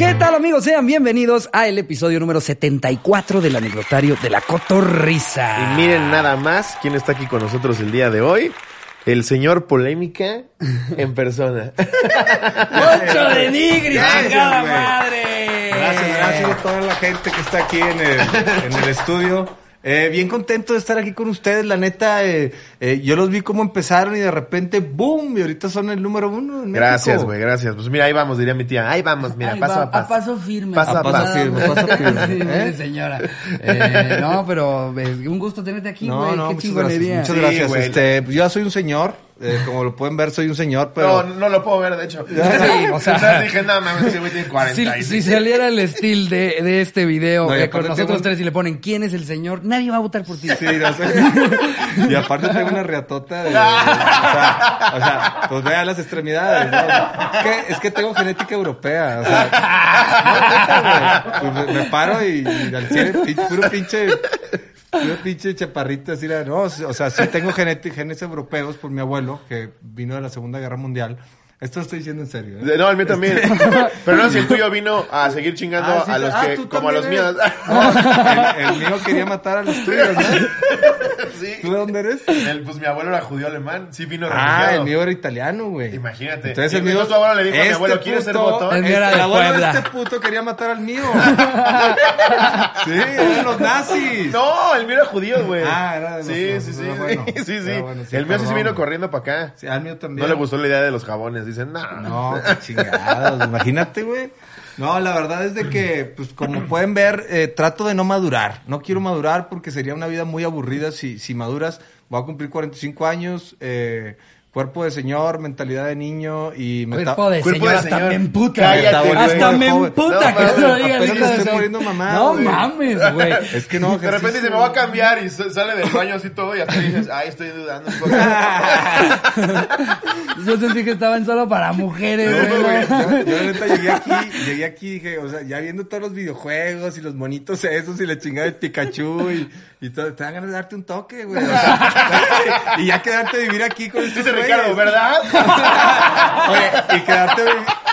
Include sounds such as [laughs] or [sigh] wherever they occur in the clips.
¿Qué tal amigos? Sean bienvenidos a el episodio número 74 del anecdotario de la Cotorrisa. Y miren nada más quién está aquí con nosotros el día de hoy. El señor Polémica en persona. [laughs] ¡Ocho de Nigri, Gracias, chingada madre! Gracias, gracias a toda la gente que está aquí en el, en el estudio. Eh, bien contento de estar aquí con ustedes, la neta, eh, eh, yo los vi cómo empezaron y de repente, ¡boom! Y ahorita son el número uno en Gracias, güey, gracias. Pues mira, ahí vamos, diría mi tía. Ahí vamos, mira, Ahí paso va, a paso. paso firme. Paso a paso firme, paso firme, [laughs] Sí, ¿eh? mire, señora. Eh, no, pero un gusto tenerte aquí, No, güey. no, Qué muchas chingonería. gracias. Muchas Sí, gracias. güey. Este, pues yo ya soy un señor, eh, como lo pueden ver, soy un señor, pero... No, no lo puedo ver, de hecho. [laughs] Sí, o [laughs] sea- dije, no, mames, ese güey tiene Si, 46. si saliera el estilo de, de este video No, eh, con nosotros un- tres y le ponen quién es el señor, nadie va a votar por ti. Sí, no sé. Y aparte tengo una riatota de... O sea, o sea, pues vean las extremidades. ¿no? Es, que, es que tengo genética europea. O sea, no. Pues me, me paro y, y al chile, puro pinche... Puro pinche chaparrito así, no, o sea, sí tengo genet- genes europeos por mi abuelo, que vino de la Segunda Guerra Mundial. Esto lo estoy diciendo en serio. ¿eh? No, el mío también. [laughs] Pero no, si el tuyo [laughs] vino a seguir chingando Ah, sí, a los ah, que, como a los míos. [laughs] El, el mío quería matar a los tuyos, ¿no? sí. ¿Tú de dónde eres? El, pues mi abuelo era judío alemán, sí vino Ah, refugiado. el mío era italiano, güey. Imagínate. Entonces el mío. tu abuelo le dijo a mi este abuelo, ¿quieres ser botón? El mío era el de abuelo de este puto quería matar al mío. sí, eran los nazis. No, el mío era judío, güey. Ah, era de Sí, los- sí, sí. era bueno. sí, sí, sí. Bueno, sí, El mío sí se vino corriendo para acá. Sí, al mío también. No le gustó la idea de los jabones. Dicen, no. No, qué chingados. [laughs] Imagínate, güey. No, la verdad es de que, pues como pueden ver, eh, trato de no madurar. No quiero madurar porque sería una vida muy aburrida si, si maduras. Voy a cumplir 45 años, eh, cuerpo de señor, mentalidad de niño y me ta- Cuerpo de Cuerpo señor, de hasta señor. me emputa. Cállate, hasta me emputa No, que te lo digas. hijo de estoy poniendo mamado, No mames, güey. [laughs] Es que no, De repente dice, me voy a cambiar y sale del baño así todo y hasta dices, ay, estoy dudando un poco. [laughs] Yo sentí que estaban solo para mujeres, No, güey. yo, yo la neta llegué aquí, llegué aquí y dije, o sea, ya viendo todos los videojuegos y los monitos esos y la chingada de Pikachu y, y todo, te dan ganas de darte un toque, güey. o sea, [laughs] y ya quedarte a vivir aquí con estos. Ricardo, ¿verdad? [laughs] Oye, y quedarte,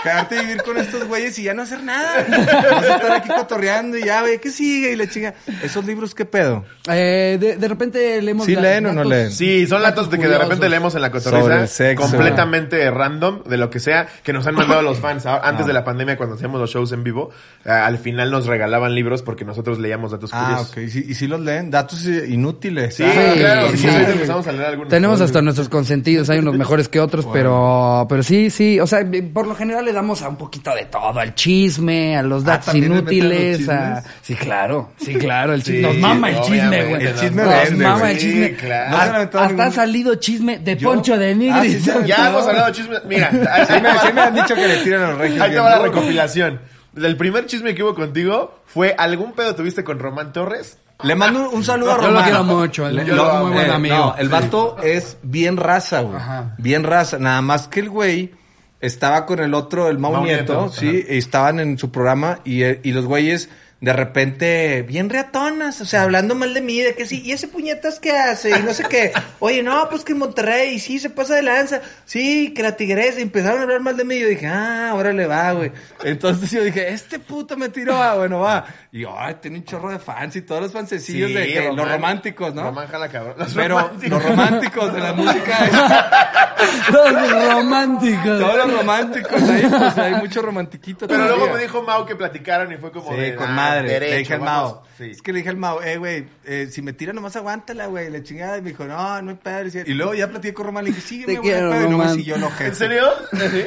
quedarte a vivir con estos güeyes y ya no hacer nada. Vas a estar aquí cotorreando y ya, güey, ¿qué sigue? Y la chinga. ¿Esos libros qué pedo? Eh, de, de repente leemos. ¿Sí leen o no datos- leen? Sí, son latos de que de repente leemos en la cotorriza completamente random de lo que sea que nos han mandado los fans. Ah, Antes de la pandemia, cuando hacíamos los shows en vivo, eh, al final nos regalaban libros porque nosotros leíamos datos Ah, curiosos. ok. ¿Y si, y si los leen? Datos inútiles. Sí, Ah, claro, sí, empezamos a leer algunos. Tenemos hasta nuestros consentidos, hay unos mejores que otros, pero, pero sí, sí, o sea, por lo general le damos a un poquito de todo, al chisme, a los datos ¿también le meten inútiles, a... sí, claro, sí, claro, el chisme, Sí, nos mama el chisme, güey, el chisme nos vende, mama güey. el chisme, Sí, claro. Hasta, ha salido chisme de ¿Yo? Poncho de Ah, Nigris. sí, Ya hemos hablado de chismes. Mira, [laughs] ahí, me, sí me han dicho que le tiran los regios. ahí te va la recopilación. El primer chisme que hubo contigo fue algún pedo tuviste con Román Torres. Le mando un saludo a Yo Román. lo quiero mucho, Le- yo lo amo. muy buen eh, amigo. No, el vato es bien raza, güey. Ajá. Bien raza. Nada más que el güey estaba con el otro, el Mau, Mau Nieto, Nieto, sí, y estaban en su programa y, eh, y los güeyes de repente bien reatonas, o sea, hablando mal de mí, de que sí, y ese puñetas que hace, y no sé qué. Oye, no, pues que en Monterrey, sí, se pasa de lanza, sí, que la tigresa, y empezaron a hablar mal de mí, y yo dije, ah, ahora le va, güey. Entonces yo dije, este puto me tiró, ah, bueno, va. Y yo, ay, tiene un chorro de fans y todos los fancecillos de que, los Román- románticos, ¿no? Román jala cabrón. Los Pero románticos. los románticos de la música, [laughs] Los románticos. todos los románticos ahí, pues hay mucho romantiquito. Pero luego me dijo Mau que platicaron y fue como Sí, de. con ah, madre. derecho, vamos. Sí. Es que le dije al Mao, eh, güey, eh, si me tira nomás aguántala, güey. Le chingada. Y me dijo, no, no hay pedo. Y Y luego ya platiqué con Román. Le dije, sígueme, güey. no hay quiero, pedo", Y no me siguió el ojete. ¿En serio?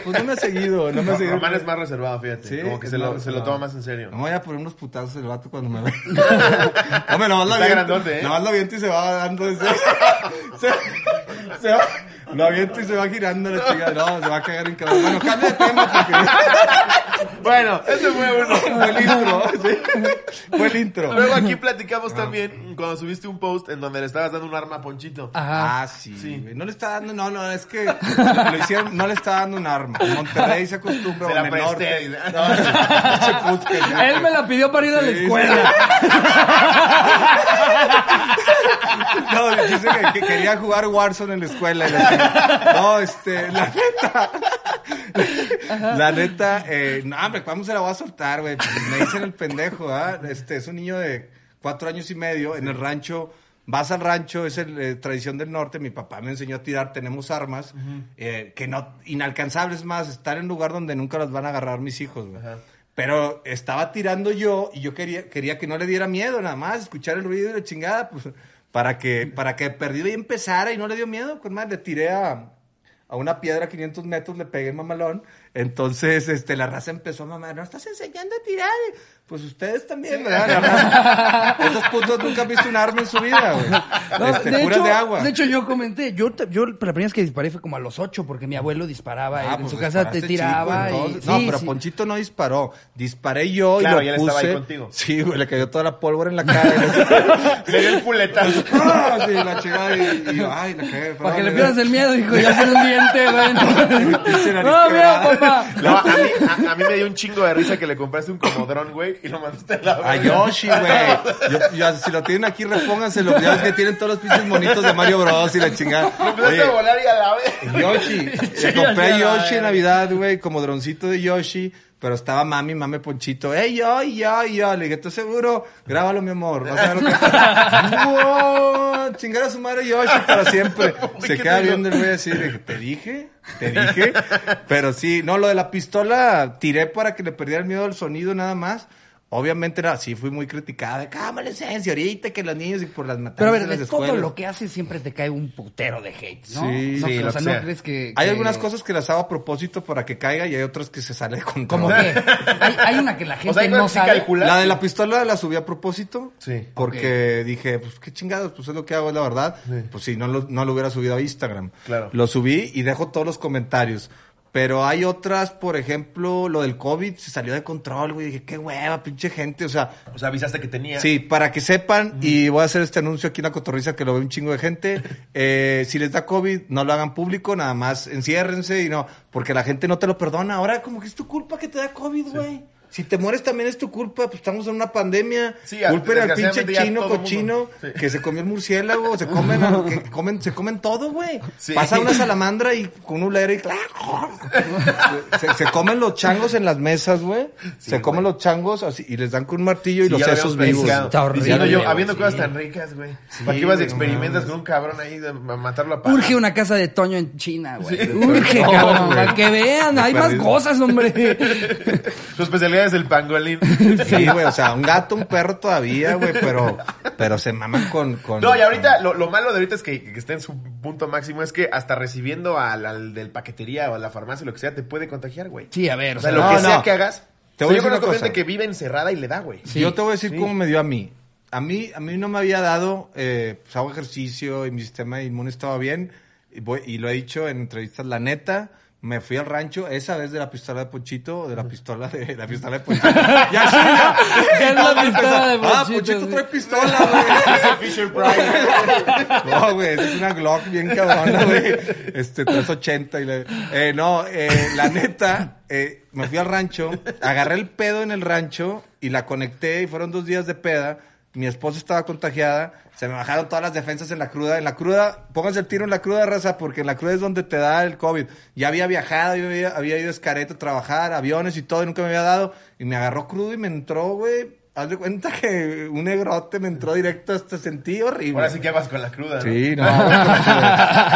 Pues no me ha seguido, no me ha seguido. Román es más reservado, fíjate. Sí, como que se lo, se lo toma más en serio. No voy a poner unos putazos el vato cuando me ve. [laughs] Hombre, nomás lo Está aviento. grandote, ¿eh? Nomás lo aviento y se va dando. ese- [laughs] se, se va, lo aviento y se va girando la chica. No, se va a cagar en cabrón. Bueno, cambia de tema porque [laughs] Bueno, ese fue uno. fue el intro. sí. Fue el intro. Luego aquí [laughs] platicamos también cuando subiste un post en donde le estabas dando un arma a Ponchito. Ajá. Ah, sí, Sí. güey. No le está dando, no, no, es que lo hicieron, no le está dando un arma. Monterrey se acostumbra, Se o la en el presté, norte. dice. [laughs] No, que sí. Él me la pidió para ir a la Sí, escuela. [laughs] No, dice que, que quería jugar Warzone en la escuela. y la- no, este, la neta. La neta, eh, no, hombre, ¿cómo se la voy a soltar, güey? Pues me dicen el pendejo, ¿ah? Este, es un niño de cuatro años y medio en el rancho. Vas al rancho, es el, eh, tradición del norte. Mi papá me enseñó a tirar, tenemos armas eh, que no, inalcanzables más, estar en un lugar donde nunca las van a agarrar mis hijos, güey. Pero estaba tirando yo y yo quería, quería que no le diera miedo nada más, escuchar el ruido y la chingada, pues, para que, para que perdido y empezara y no le dio miedo, con más le tiré a, a una piedra a 500 metros, le pegué mamalón, entonces, este, la raza empezó a mamar, no estás enseñando a tirar, pues ustedes también, ¿verdad? [laughs] Esos putos nunca han visto un arma en su vida, güey. No, Este, de, puras hecho, de agua. de hecho, yo comenté, yo, te- yo la primera vez que disparé fue como a los ocho, porque mi abuelo disparaba Ah, en pues su casa, te tiraba chico, y... sí, no, pero sí. Ponchito no disparó. Disparé yo Claro, y y lo él estaba puse. ahí contigo. Sí, güey, le cayó toda la pólvora en la cara. [laughs] Le dio el puletazo. [laughs] ¡Ah! sí, la chingada y, y yo, ay, la cagué. Para que le pierdas el miedo, hijo, ya con un diente, güey. No, mira, papá. No, a mí, a, a mí me dio un chingo de risa que le compraste un comodrón, güey, y lo mandaste a la A verga. Yoshi, güey. Yo- yo- si lo tienen aquí, repónganselo. Ya ves que tienen todos los pinches monitos de Mario Bros. y la chingada. Lo empezaste a volar y a la vez. Yoshi. [laughs] Le compré a Yoshi en Navidad, güey, como droncito de Yoshi. Pero estaba mami, mami Ponchito. ¡Ey, yo, yo, yo! Le dije, ¿estás seguro? Grábalo, mi amor. Vas a ver lo que [laughs] ¡Wow! Chingar a su madre Yoshi para siempre. [laughs] Se queda viendo el güey así. Le dije, ¿te dije? ¿Te dije? Pero sí, no, lo de la pistola tiré para que le perdiera el miedo al sonido nada más. Obviamente era así, fui muy criticada. De cámara licencia, ahorita que los niños y por las matanzas Pero a ver, las de todo escuelas. lo que haces siempre te cae un putero de hate, ¿no? Sí, no, sí, o lo sea, no crees que... Hay que- algunas cosas que las hago a propósito para que caiga y hay otras que se sale de control. Como que hay, hay una que la gente [laughs] O sea, hay no sabe. calcular. La de la pistola la subí a propósito. Sí. Porque dije, pues qué chingados, pues es lo que hago, es la verdad. Sí. Pues si no lo, no lo hubiera subido a Instagram. Claro. Lo subí y dejo todos los comentarios. Pero hay otras, por ejemplo, lo del COVID se salió de control, güey. Dije, qué hueva, pinche gente. O sea, O sea, avisaste que tenía. Sí, para que sepan, y voy a hacer este anuncio aquí en la cotorriza que lo ve un chingo de gente. [laughs] eh, si les da COVID, no lo hagan público, nada más enciérrense y no, porque la gente no te lo perdona. Ahora, como que es tu culpa que te da COVID, güey. Si te mueres también es tu culpa, pues estamos en una pandemia. Sí, Culpen al pinche chino cochino sí. que se comió el murciélago, se comen, a- que comen, se comen todo, güey. Sí. Pasa una salamandra y con un lero y se, se comen los changos en las mesas, güey. se comen los changos así, y les dan con un martillo y Sí, los sesos vivos. Está horrible, Diciendo yo, güey, habiendo sí. cosas tan ricas, güey. ¿Para qué ibas y no experimentas con un cabrón ahí de ma- matarlo a palos? Urge una casa de Toño en China, güey. Sí. Urge, cabrón, güey. para que vean. De Hay más cosas, hombre. Su especialidad es el pangolín. [laughs] [laughs] Sí, güey, o sea, un gato, un perro todavía, güey, pero, pero se maman con, con... No, y ahorita, lo, lo malo de ahorita es que, que esté en su punto máximo es que hasta recibiendo al, al del paquetería o a la farmacia o lo que sea, te puede contagiar, güey. Sí, a ver, O o sea, sea, lo no, que sea no. que hagas. Te o voy sea, a yo conozco una gente que vive encerrada y le da, güey. Sí. Yo te voy a decir Sí. cómo me dio a mí. A mí, a mí no me había dado, eh, pues hago ejercicio y mi sistema inmune estaba bien. Y, voy- y lo he dicho en entrevistas, la neta, me fui al rancho, esa vez de la pistola de Ponchito, de la pistola de la pistola de Ponchito. [laughs] ya sí, ya. Es la pistola de Ah, Ponchito, Ponchito sí. trae pistola, güey. [laughs] Fisher Price. [laughs] No, güey, es una Glock bien cabrona, güey. Este, 380 y le... Eh, no, eh, la neta, eh, me fui al rancho, agarré el pedo en el rancho y la conecté y fueron dos días de peda. Mi esposa estaba contagiada, se me bajaron todas las defensas en la cruda. En la cruda, pónganse el tiro en la cruda, raza, porque en la cruda es donde te da el COVID. Ya había viajado, yo había, había ido a Escareto a trabajar, aviones y todo, y nunca me había dado. Y me agarró crudo y me entró, güey. Haz de cuenta que un negrote me entró directo hasta sentí horrible. Ahora sí que vas con la cruda, ¿no? Sí, no.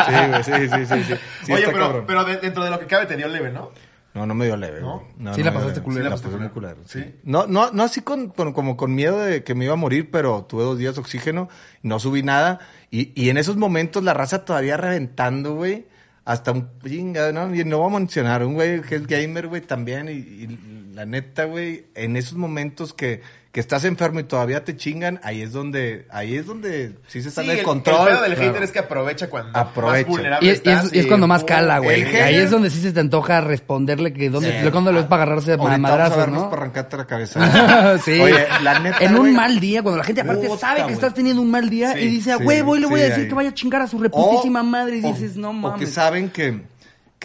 sí, güey, sí, sí, sí, sí. Sí Oye, pero, cabrón. pero de- dentro de lo que cabe te dio leve, ¿no? No, no me dio leve, ¿No? No, Sí no la pasaste leve. culero. Sí, la pasaste pasé muy culero. culero. Sí. Sí. No, no, no así con, con- como con miedo de que me iba a morir, pero tuve dos días de oxígeno, no subí nada. Y, y en esos momentos la raza todavía reventando, güey. Hasta un chinga, ¿no? Y no voy a mencionar, un güey que es gamer, güey, también. Y, y La neta, güey, en esos momentos que, que estás enfermo y todavía te chingan, ahí es donde, ahí es donde sí se sale Sí, el, el, control. el pedo del Claro. hater es que aprovecha cuando Aprovecha. más vulnerable Y es, y es- estás y es cuando más cala, güey. Ahí es donde sí se te antoja responderle que dónde, Sí. cuando lo ves para agarrarse a madrazos, ¿no? para arrancarte la cabeza. [laughs] sí. Oye, la neta, en un mal día, cuando la gente aparte Puta, sabe que estás teniendo un mal día Sí, y dice, a sí, huevo, y le voy a decir ahí. que vaya a chingar a su reputísima O- madre. Y dices, no mames. saben que,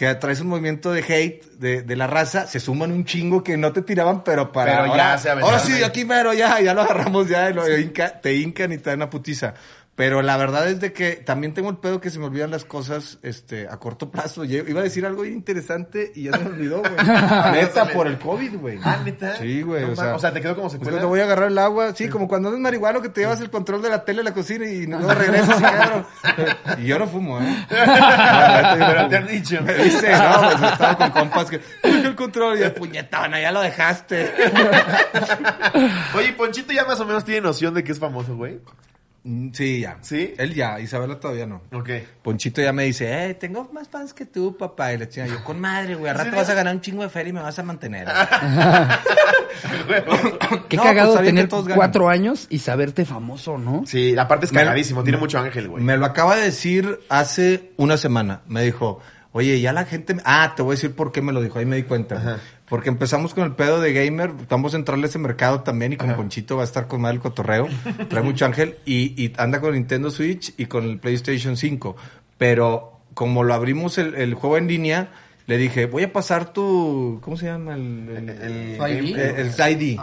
que traes un movimiento de hate de, de la raza, se suman un chingo que no te tiraban, pero para. Pero ya ahora, se aventaron Ahora sí, ahí. aquí mero, ya, ya lo agarramos, ya, y lo hinca- te hincan y te dan una putiza. Pero la verdad es de que también tengo el pedo que se me olvidan las cosas este, a corto plazo. Iba a decir algo interesante y ya se me olvidó, güey. [laughs] Neta, por el COVID, güey. Ah, ¿neta? Sí, güey. No o, sea, mames, o sea, te quedó como secuela. te voy a agarrar el agua. Sí, como cuando eres marihuano que te llevas el control de la tele a la cocina y luego regresas y cabrón. [laughs] Y yo no fumo, ¿eh? [laughs] Pero te han dicho. Me dice, no, pues estaba con compas que "Deja el control y el puñetona, ya lo dejaste. Oye, Ponchito ya más o menos tiene noción de que es famoso, güey. Mm, Sí, ya. ¿Sí? Él ya, Isabela todavía no. Ok. Ponchito ya me dice, eh, tengo más fans que tú, papá. Y la chinga, yo, con madre, güey, al [laughs] rato vas a ganar un chingo de feria y me vas a mantener. [laughs] [laughs] Qué No, cagado pues, tener cuatro años y saberte famoso, ¿no? Sí, aparte es Me- cagadísimo, tiene mucho ángel, güey. Me lo acaba de decir hace una semana. Me dijo, oye, ya la gente... me- Ah, te voy a decir por qué me lo dijo. Ahí me di cuenta. Ajá. Porque empezamos con el pedo de gamer. Vamos a entrarle a ese mercado también. Y con Ajá. Ponchito va a estar con mal el cotorreo. Trae mucho ángel. Y, y anda con Nintendo Switch y con el PlayStation 5. Pero como lo abrimos el, el juego en línea... Le dije, voy a pasar tu... ¿Cómo se llama? El, el- El- el ID.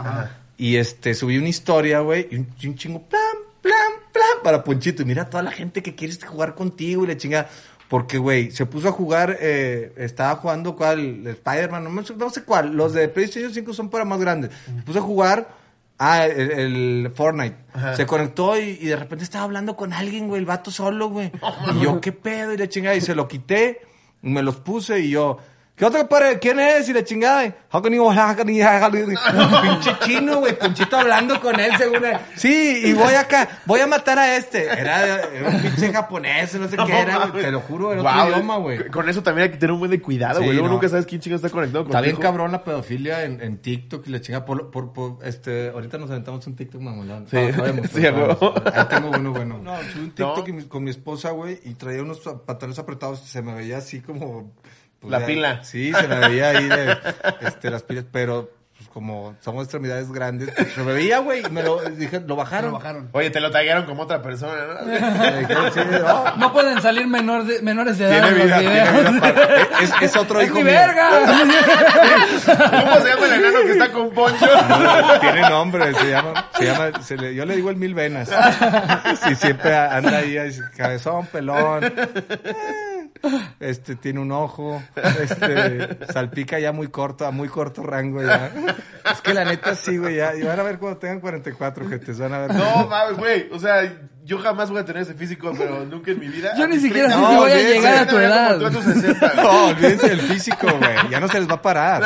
Y este, subí una historia, güey, y un, y un chingo, plan, plan, plan, para Ponchito. Y mira toda la gente que quiere jugar contigo y la chingada. Porque, güey, se puso a jugar, eh, estaba jugando cuál, Spider-Man, no, sé cuál. Los de PlayStation 5 son para más grandes. Se puso a jugar, ah, el, el Fortnite. Ajá. Se conectó y, y de repente estaba hablando con alguien, güey, el vato solo, güey. y yo, ¿qué pedo? Y la chingada, y se lo quité, me los puse y yo... ¿Qué otro padre? ¿Quién es? Y la chingada. y, "How can you- how can you- how can you-" Pinche chino, güey. Ponchito hablando con él, según él. Sí, y voy acá. Voy a matar a este. Era, era un pinche japonés, no sé qué era. güey. Te lo juro, era Guau, otro idioma, güey. Con eso también hay que tener un buen de cuidado, Sí, güey. Luego no. nunca sabes quién chingo está conectado Está bien cabrón la pedofilia en, en TikTok y la chinga por, por, por, este, ahorita nos aventamos un TikTok mamolón. Sí. No, podemos, [laughs] Sí, a podemos. huevo. Ahí tengo uno bueno. No, subí un TikTok con mi esposa, güey, y traía unos pantalones apretados y se me veía así como... pues, La ya- pila. Sí, se me veía ahí de, [laughs] este, las pilas, pero pues, como somos extremidades grandes, pues, se me veía, güey, y me lo, dije, lo bajaron. Lo bajaron. Oye, te lo taguearon como otra persona, ¿no? [laughs] Dijeron, sí, no, No pueden salir menores de, menores de edad tiene vida, tiene videos. vida para- es, es otro [laughs] ¡Es hijo mi mío. verga! ¿Cómo se llama el enano que está con Poncho? No, tiene nombre, se llama, se llama, se le- yo le digo el mil venas. Sí, siempre anda ahí, ahí, cabezón, pelón. Eh, Este, tiene un ojo, este, salpica ya muy corto, a muy corto rango ya. Es que la neta sí, güey, ya, y van a ver cuando tengan 44, gente, van a ver. No, mames, güey. O sea, yo jamás voy a tener ese físico, pero nunca en mi vida. Yo ni siquiera sé 30, si voy a llegar a tu edad. tú a tus 60, güey. No, olvídense del físico, güey. Ya no se les va a parar.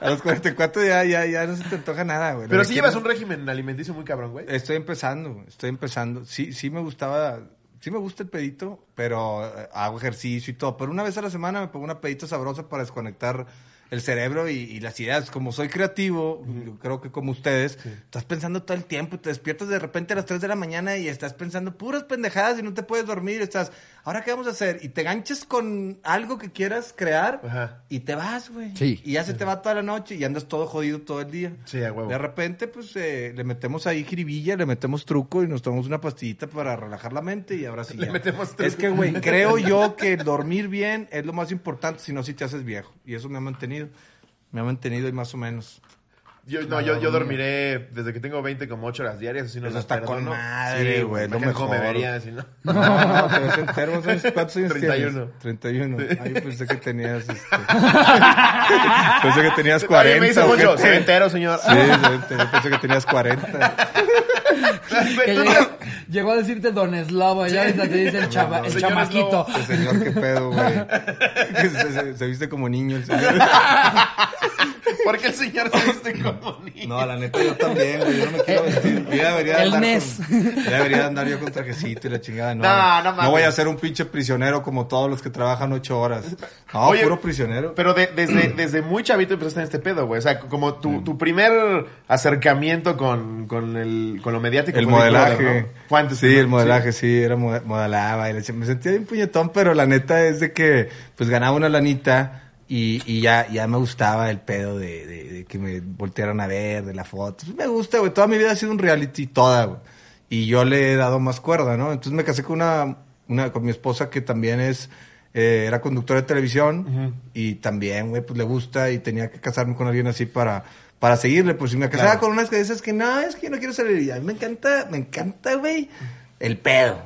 A los 44 ya, ya, ya no se te antoja nada, güey. Pero sí que llevas un régimen alimenticio muy cabrón, güey. Estoy empezando, estoy empezando. Sí, sí me gustaba, sí me gusta el pedito, pero eh, hago ejercicio y todo. Pero una vez a la semana me pongo una pedita sabrosa para desconectar el cerebro y, y las ideas. Como soy creativo, yo creo que como ustedes, estás pensando todo el tiempo, te despiertas de repente a las 3 de la mañana y estás pensando puras pendejadas y no te puedes dormir. Estás, ¿ahora qué vamos a hacer? Y te ganches con algo que quieras crear Ajá. y te vas, güey. Sí. Y ya se te va toda la noche y andas todo jodido todo el día. Sí, a huevo. De repente, pues, eh, le metemos ahí jiribilla, le metemos truco y nos tomamos una pastillita para relajar la mente y ahora sí Le ya. metemos truco. Es que, güey, creo [laughs] yo que dormir bien es lo más importante, si no, si te haces viejo. Y eso me ha mantenido. Me ha mantenido y más o menos. Yo, no, yo, yo dormiré desde que tengo 20 como 8 horas diarias, así no Eso está con madre, güey, cómo me mejor. vería, si no. No, [laughs] no, te ves enfermo. ¿sabes ¿Cuántos años 31. tienes? 31. Ay, pensé que tenías, este... [laughs] pensé que tenías 40. Oye, me dice ¿o qué Poncho, te- soy entero, señor. Sí, yo pensé que tenías 40. Que llegó, llegó a decirte Don Eslavo, ya ahorita te dice el, chava, el chamaquito. El señor, qué pedo, güey. [laughs] Se, se- se viste como niño el señor. Porque el señor se viste como niño. No, la neta, yo también, güey. Yo no me quiero [laughs] vestir. Yo debería El andar Nes. Con, ya debería andar yo con trajecito y la chingada. No, No, no mames. voy a ser un pinche prisionero como todos los que trabajan ocho horas. No, Oye, puro prisionero. Pero de- desde, [clears throat] desde muy chavito empezaste en este pedo, güey. O sea, como tu, tu primer acercamiento con, con, el, con lo mediático. El modelaje. ¿no? Fue antes, sí, ¿no? el modelaje, sí, era mo- modelaba. y la me sentía bien puñetón, pero la neta es de que pues ganaba una lanita y, y ya, ya me gustaba el pedo de, de- de que me voltearan a ver, de la foto. Me gusta, güey. Toda mi vida ha sido un reality, toda, güey. Y yo le he dado más cuerda, ¿no? Entonces me casé con una, una con mi esposa que también es... eh, era conductora de televisión y también, güey, pues le gusta y tenía que casarme con alguien así para, para seguirle. Pues si me casaba Claro. con unas que dices que no, es que yo no quiero salir. Y a mí me encanta, me encanta, güey, el pedo.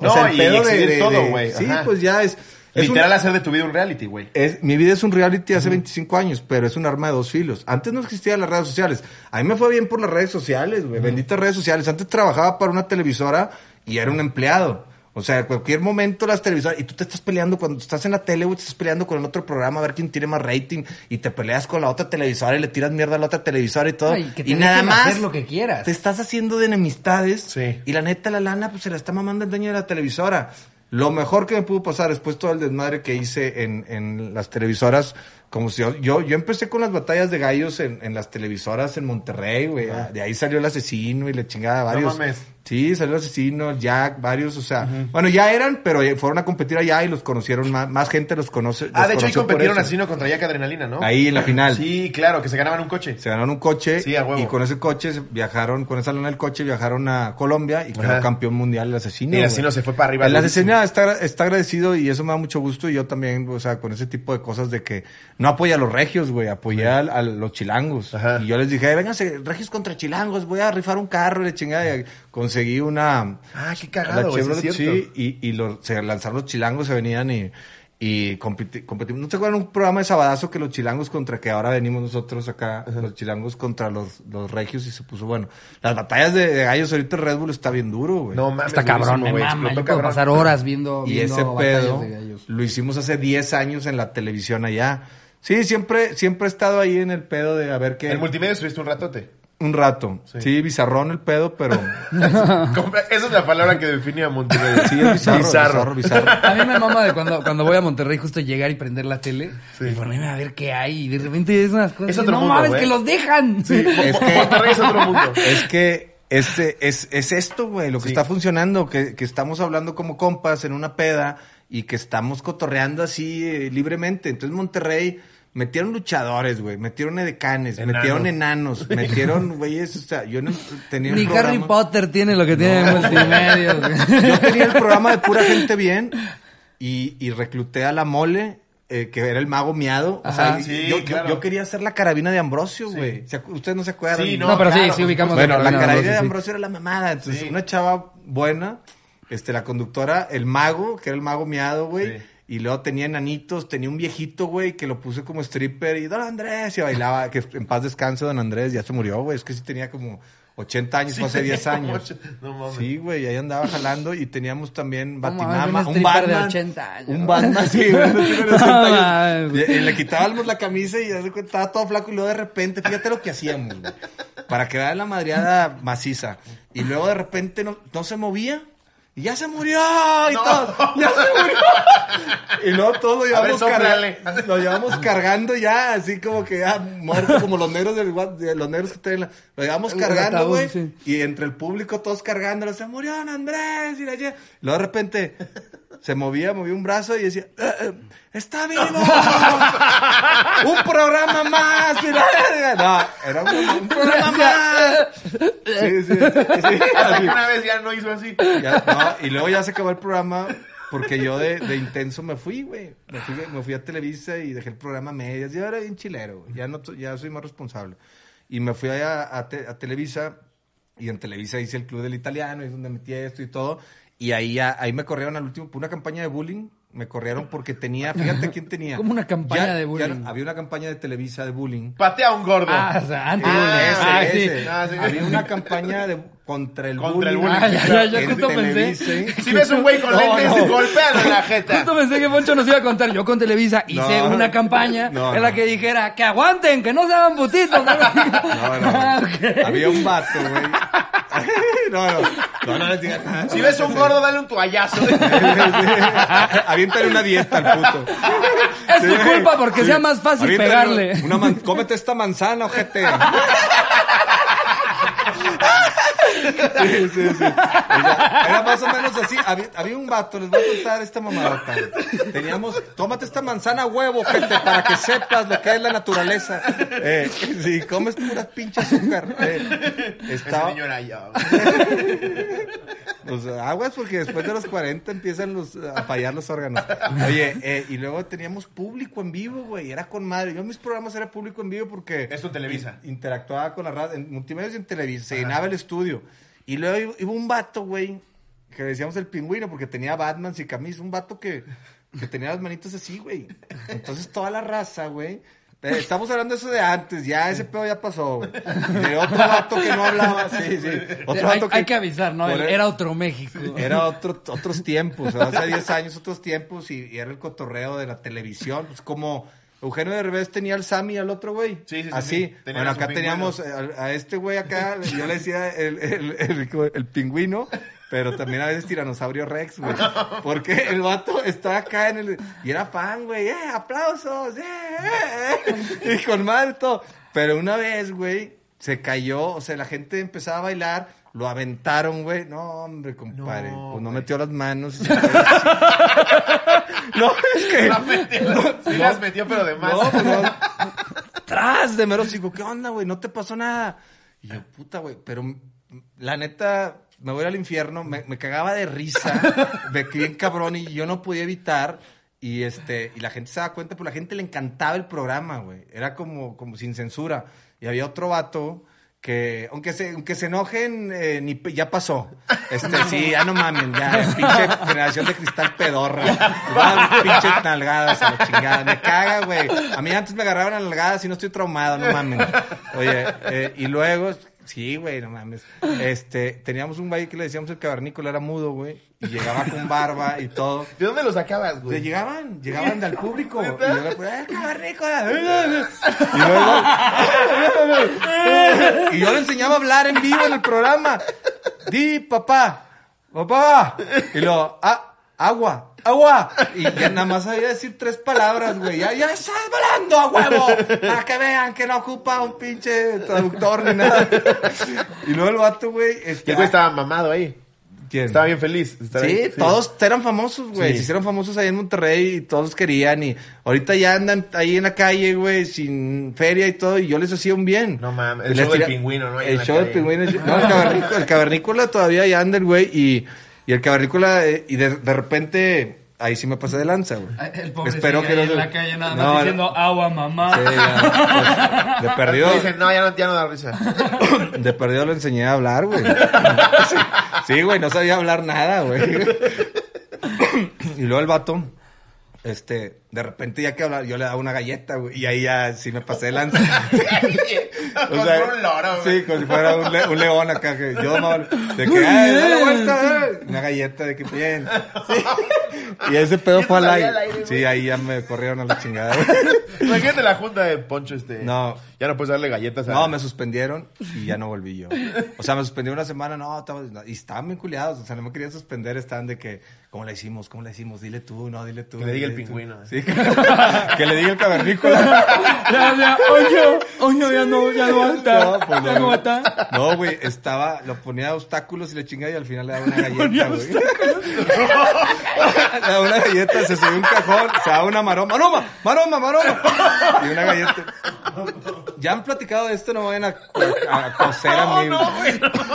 No, y exhibir todo, güey, Sí, pues ya es. Literal una- hacer de tu vida un reality, güey. es, mi vida es un reality hace 25 años, pero es un arma de dos filos. Antes no existían las redes sociales. A mí me fue bien por las redes sociales, güey. Benditas redes sociales. Antes trabajaba para una televisora y era un empleado. O sea, en cualquier momento las televisoras, y tú te estás peleando cuando estás en la tele, güey, te estás peleando con el otro programa a ver quién tiene más rating, y te peleas con la otra televisora y le tiras mierda a la otra televisora y todo. Ay, que te y nada más. hacer lo que quieras. Te estás haciendo de enemistades. Sí. Y la neta, la lana, pues se la está mamando el dueño de la televisora. Lo mejor que me pudo pasar después todo el desmadre que hice en, en las televisoras, como si yo, yo, yo empecé con las batallas de gallos en, en las televisoras en Monterrey, güey. De ahí salió el asesino y la chingada, varios. mames. Sí, salió el asesino, el Jack, varios, o sea, bueno, ya eran, pero fueron a competir allá y los conocieron más, más gente los conoce. Ah, de hecho ahí competieron asesino contra Jack Adrenalina, ¿no? Ahí en la final. Sí, claro, que se ganaban un coche. Se ganaron un coche Sí, a huevo. y con ese coche viajaron, con esa lana del coche viajaron a Colombia y quedó Ajá. campeón mundial el asesino. Y el asesino se fue para arriba El asesino está, está agradecido y eso me da mucho gusto y yo también, o sea, con ese tipo de cosas de que no apoya a los regios, güey, apoya a, a los chilangos. Ajá. Y yo les dije, "Ay, vénganse, regios contra chilangos, voy a rifar un carro y la chingada. Y conseguí una... Ah, qué la cagado, güey, sí Chevrolet, es cierto. sí, y, y los- se lanzaron los chilangos, se venían y, competimos. ¿No te acuerdas un programa de Sabadazo que los chilangos contra que ahora venimos nosotros acá, los chilangos contra los, los regios y se puso bueno? Las batallas de, de gallos ahorita el Red Bull está bien duro, güey. No mames. Está cabrón, güey, explotó cabrón. pasar horas viendo, y viendo ese pedo de gallos. lo hicimos hace 10 años en la televisión allá. Sí, siempre, siempre he estado ahí en el pedo de a ver qué. El multimedia estuviste un ratote. Un rato. Sí. bizarrón el pedo, pero. [laughs] Esa es la palabra que define a Monterrey. Sí, es bizarro, bizarro, bizarro. A mí me mama de cuando, cuando voy a Monterrey justo llegar y prender la tele Sí. y ponerme a ver qué hay y de repente es unas cosas Es que otro no mundo, mames que los dejan. Sí, [laughs] Es que- Monterrey es otro mundo. Es que este es, es esto, güey, lo que Sí. está funcionando, que, que estamos hablando como compas en una peda y que estamos cotorreando así eh, libremente. Entonces Monterrey metieron luchadores, güey, metieron edecanes, Enanos. metieron enanos, [laughs] metieron, güeyes, o sea, yo no tenía Ni un Harry programa- Potter tiene lo que tiene en multimedia. güey. Yo tenía el programa de pura gente bien y, y recluté a la mole, eh, que era el mago miado. O sea. Sí, yo, yo- claro. yo quería hacer la carabina de Ambrosio, güey. ¿Se acu- Ustedes no se acuerdan. Sí, No, pero sí, claro, sí ubicamos Bueno, la carabina de carabina de Ambrosio, sí. Ambrosio era la mamada. Entonces, Sí. una chava buena, este, la conductora, el mago, que era el mago miado, güey. Y luego tenía enanitos, tenía un viejito, güey, que lo puse como stripper y Don Andrés y bailaba, que en paz descanse Don Andrés, ya se murió, güey. Es que sí tenía como 80 años, Sí, fue hace 10 como años. no mames. Sí, güey, ahí andaba jalando y teníamos también mames, Batimama, un un stripper de Batman. 80 años. Un Batman, sí, güey, un stripper de [laughs] 80 No años. mames. Y, y le quitábamos la camisa y ya se cuenta, estaba todo flaco y luego de repente, fíjate lo que hacíamos, güey, para que vean la madreada maciza. Y luego de repente no, no se movía. Y ya se murió y todo. Ya se murió. Y luego todo lo ver, llevamos, carga- sóplale. lo llevamos cargando ya, así como que ya muerto, como los negros del los negros que traen la- Lo llevamos El cargando, güey. sí. Y entre el público todos cargándolo, se murió Andrés y la ye- Luego de repente se movía, movía un brazo y decía, "Eh, eh, ¡Está vivo! ¡Un programa más! y la verga. No, era un, un programa más. Sí, sí, sí, sí, [laughs] así. una vez ya no hizo así. Ya, no, y luego ya se acabó el programa porque yo de, de intenso me fui, güey. Me fui, me fui a Televisa y dejé el programa a medias. Yo era bien chilero, güey. Ya, no, ya soy más responsable. Y me fui allá a, Te- a Televisa y en Televisa hice el Club del Italiano, y es donde metí esto y todo. Y ahí, ya- ahí me corrieron al último por una campaña de bullying. me corrieron porque tenía, [laughs] fíjate quién tenía. Como una campaña de bullying. había una campaña de Televisa de bullying. Patea a un gordo. Ah, o sea, antes. Ah, ese, Ah, ese. sí. Ah, sí. Había una campaña de contra el Contra el bullying. bullying. Ah, ya, ya, en justo pensé. Televisa. Si ves un güey con No, lentes, no. en la jeta. Justo pensé que Poncho nos iba a contar. Yo con Televisa hice No. una campaña No, en la no. que dijera que aguanten, que no se hagan putitos. [laughs] No, No, no. [laughs] Ah, ok. Había un vato, güey. [laughs] No, no. No, no les digas nada. Si ves un gordo, dale un toallazo. Aviéntale una dieta al puto. Es tu culpa porque sea más fácil Aviéntale pegarle. Una, una man- cómete esta manzana, ojete. Sí, sí, sí. Era más o menos así. Había, había un vato, les voy a contar esta mamadota. Teníamos, tómate esta manzana huevo, gente, para que sepas lo que es la naturaleza. Eh, sí, comes pura pinche azúcar. Eh, Ese estaba, niño era yo. Pues aguas porque después de los 40 empiezan los, a fallar los órganos. Oye, eh, y luego teníamos público en vivo, güey. Era con madre. Yo en mis programas era público en vivo porque... Esto en Televisa. in- interactuaba con la radio. En multimedios y en Televisa. Se llenaba el estudio. Y luego iba- un vato, güey, que decíamos el pingüino porque tenía Batman y camisa. Un vato que, que tenía las manitas así, güey. Entonces toda la raza, güey... eh, Estamos hablando de eso de antes, ya ese pedo ya pasó, güey. De otro vato que no hablaba, sí, sí. Otro hay, vato hay que avisar, ¿no? Por- Era otro México. era otro, otros tiempos, o sea, hace 10 años otros tiempos y, y era el cotorreo de la televisión. Pues como Eugenio Derbez tenía al Sammy y al otro güey. Sí, sí, sí, Así. sí. Tenían Bueno, acá teníamos a, a este güey acá, yo le decía el, el, el- el pingüino. Pero también a veces tiranosaurio Rex, güey. Porque el vato está acá en el... Y era fan, güey. ¡Eh, aplausos! ¡Eh, eh, eh! Y con madre todo. Pero una vez, güey, se cayó. O sea, la gente empezaba a bailar. Lo aventaron, güey. No, hombre, compadre. No, pues no güey. metió las manos. [laughs] no, es que... Las metió. Sí las metió, pero de más. No, no. Tras de mero digo, ¿qué onda, güey? No te pasó nada. Y yo, puta, güey, pero la neta, me voy al infierno, me, me cagaba de risa, [laughs] de que bien cabrón, y yo no podía evitar. Y este, y la gente se daba cuenta, pues la gente le encantaba el programa, güey. Era como, como sin censura. Y había otro vato que, aunque se, aunque se enojen, eh, ni, ya pasó. Este, sí, ya no mamen, ya, pinche [laughs] generación de cristal pedorra. Pinches nalgadas a la chingada. Me caga, güey. A mí antes me agarraban a nalgadas y no estoy traumado, no mamen. Oye, eh, y luego, sí, güey, no mames. Este, teníamos un güey que le decíamos el cavernícola, era mudo, güey. Y llegaba con barba y todo. ¿De dónde lo sacabas, Le güey? llegaban, llegaban del público. Y yo ¿Neta? le ponía, ¡eh, cavernícola! Y luego, y yo le enseñaba a hablar en vivo en el programa. Di, papá, papá. Y luego, ah, agua, agua. Y ya nada más sabía decir tres palabras, güey. Ya, ya estás volando a huevo. Para que vean que no ocupa un pinche traductor ni nada. Y luego el vato, güey. este, El güey estaba mamado ahí. ¿quién? Estaba bien feliz. Sí, todos eran famosos, güey. Sí. Se hicieron famosos ahí en Monterrey y todos querían. Y ahorita ya andan ahí en la calle, güey, sin feria y todo. Y yo les hacía un bien. No mames, el Les show del pingüino, ¿no? Ahí El show del pingüino. [laughs] No, el cavernícola, el cavernícola todavía ya anda, güey. Y, y el cavernícola, eh, y de, de repente, ahí sí me pasé de lanza, güey. El pobre Espero que no en se- la calle nada más no. diciendo agua, mamá. Sí, ya, pues, de perdido. Me [laughs] dicen, no, ya no, ya no da risa. [coughs] De perdido lo enseñé a hablar, güey. [laughs] Sí, Sí, güey, no sabía hablar nada, güey. [coughs] Y luego el vato, este, de repente ya que hablar, yo le daba una galleta, güey. Y ahí ya sí me pasé de lanza. Como si fuera un loro, güey. Sí, como si fuera un, le- un león acá. Que yo tomaba, de que, ay, la vuelta. Una galleta de que bien. Sí. Y ese pedo Y fue al aire. aire, güey. Sí, ahí ya me corrieron a la chingada. [laughs] Imagínate la junta de Poncho, este. No. Ya no puedes darle galletas a. No, me suspendieron y ya no volví yo. O sea, me suspendieron una semana, no, estaba- y estaban bien culiados, o sea, no me querían suspender, estaban de que, ¿cómo la hicimos? ¿Cómo la hicimos? Dile tú, no, dile tú. Que le diga el pingüino. Sí, [laughs] que le diga el cavernícola. [laughs] Ya, ya, oye, oye, ya no, ya no va a estar. No, pues ya no. no va a estar. No, güey, estaba, lo ponía obstáculos y le chingaba y al final le daba una [laughs] galleta, güey. le daba una galleta, se subió un cajón, se daba una maroma, maroma, maroma, maroma. Y una galleta. ya han platicado de esto, no vayan a, a, a coser a mí.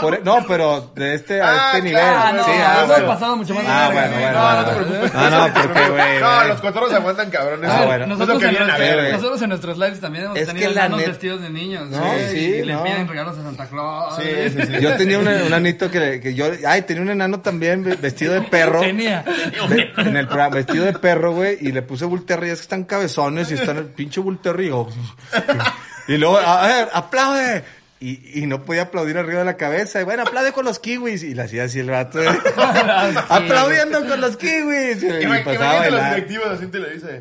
Por- e, no, pero de este a Ah, este nivel. claro, no, sí, no, ah, no, bueno. pasado mucho más Ah, verga. Bueno, bueno, No, no te preocupes. Ah, no, porque, güey, No, los cotorros aguantan cabrones. Ah, Eso- bueno. eso es lo Nosotros, que en a nuestros- ver, güey. nosotros en nuestros lives también hemos Es tenido que la enanos net- vestidos de niños. No, güey, sí, y le no. piden regalos a Santa Claus. Sí, sí, sí. Yo tenía un, un anito que, que yo, ay, tenía un enano también ve- vestido de perro. Tenía. En el programa, vestido de perro, güey, y le puse Bull Terry, es que están cabezones y están el pinche Bull Terry, [laughs] Y luego, a ver, aplaude. Y, y no podía aplaudir arriba de la cabeza. Y bueno, aplaude con los kiwis. Y le hacía así el vato. eh. [laughs] [laughs] Aplaudiendo con los kiwis. Y, Imag- pasaba los directivos así.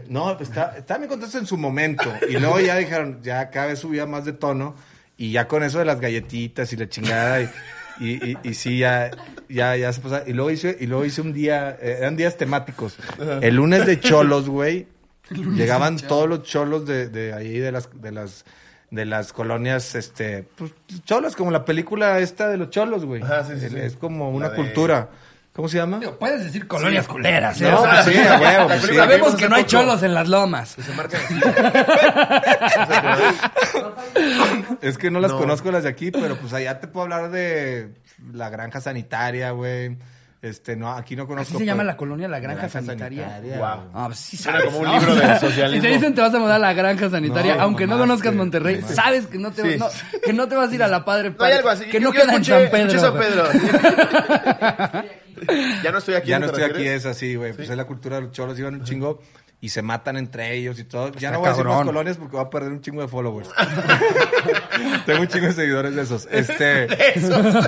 No, pues está, estaba bien contento en su momento. Y luego ya dijeron, ya cada vez subía más de tono. Y ya con eso de las galletitas y la chingada. Y, y, y, y sí, ya, ya, ya se pasaba. Y luego hice, y luego hice un día, eh, eran días temáticos. El lunes de cholos, güey. [laughs] Llegaban todos los cholos de, de ahí, de las, de las, de las colonias, este, pues, cholos, como la película esta de los cholos, güey. Ajá, sí, sí, sí. Es como una de- cultura. ¿Cómo se llama? Digo, Puedes decir colonias culeras, ¿eh? No, O sea, pues sí, a huevo, pues sí. Sabemos que no hay cholos en las lomas. Se marca. [laughs] Es que no las No. conozco las de aquí, pero pues allá te puedo hablar de la granja sanitaria, güey. Este, no, aquí no conozco. ¿Así se llama la colonia, la granja sanitaria? Guau. Ah, pues sí sabes, como un ¿no? libro de socialismo. [laughs] Si te dicen te vas a mudar a la granja sanitaria, No, aunque no conozcas Monterrey, mamaste. sabes que no te, Sí. no, que no te vas a ir a la Padre No hay Padre, algo así. que Yo- no yo queda en escuché- San Pedro. San Pedro. [laughs] ya no estoy aquí. Ya ¿te no estoy aquí, es así, güey. Pues es la cultura de los cholos, iban un chingo y se matan entre ellos y todo. Ya Está no voy a decir más colonias porque voy a perder un chingo de followers. [laughs] [laughs] Tengo un chingo de seguidores de esos. Este, [laughs] entonces,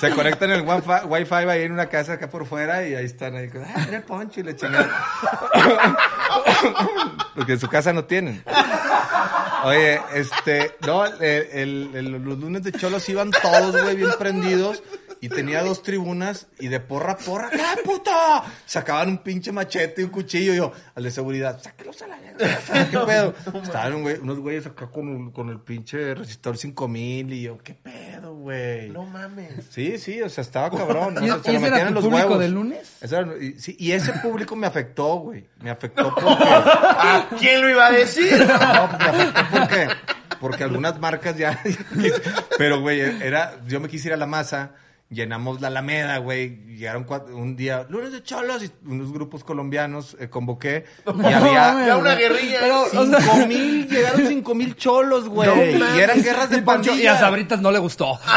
se conectan el wifi, wifi ahí en una casa acá por fuera y ahí están ahí. Ah, era el poncho y le chingan. porque en su casa no tienen. Oye, este, no, el- el- el- los lunes de cholos iban todos, güey, bien prendidos. Y tenía dos tribunas y de porra a porra, ¡qué puto! Sacaban un pinche machete y un cuchillo. Y yo, al de seguridad, sáquelos a la verga, ¿qué [laughs] pedo? Estaban güey- unos güeyes acá con, el- con el pinche resistor 5000 y yo, ¿qué pedo, güey? No mames. Sí, sí, o sea, estaba cabrón. ¿Y, o sea, se y ese metían era en tu los público huevos. del lunes? Era- y, sí, y ese público me afectó, güey. Me afectó porque... [laughs] ¿A quién lo iba a decir? No, me afectó porque, porque algunas marcas ya. [laughs] Pero, güey, era. Yo me quise ir a la masa, llenamos la Alameda, güey. Llegaron cuatro- un día, lunes de cholos, y unos grupos colombianos eh, convoqué. Y había. Ya una guerrilla. Pero, o sea- Cinco mil, llegaron cinco mil cholos, güey. No y eran guerras de Poncho, y a pandillas. Sabritas no le gustó. [laughs]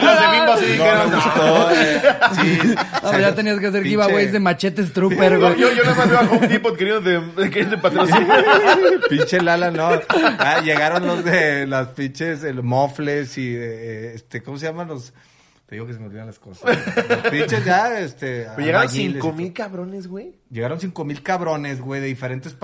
y los de Bimbo así No, dijeron, me gustó, eh. Sí. No, ya tenías que hacer Pinche- giveaways de machetes trooper, güey. yo, yo nada más veo a Home Depot queriendo de, queriendo de patrocinar. [laughs] Pinche Lala, no. Ah, llegaron los de las pinches el mofles y eh, este, ¿cómo se llaman los? Te digo que se me olvidan las cosas. [laughs] Los pinches ya, este. Pero llegaron cinco mil cabrones, güey. Llegaron cinco mil cabrones, güey, de diferentes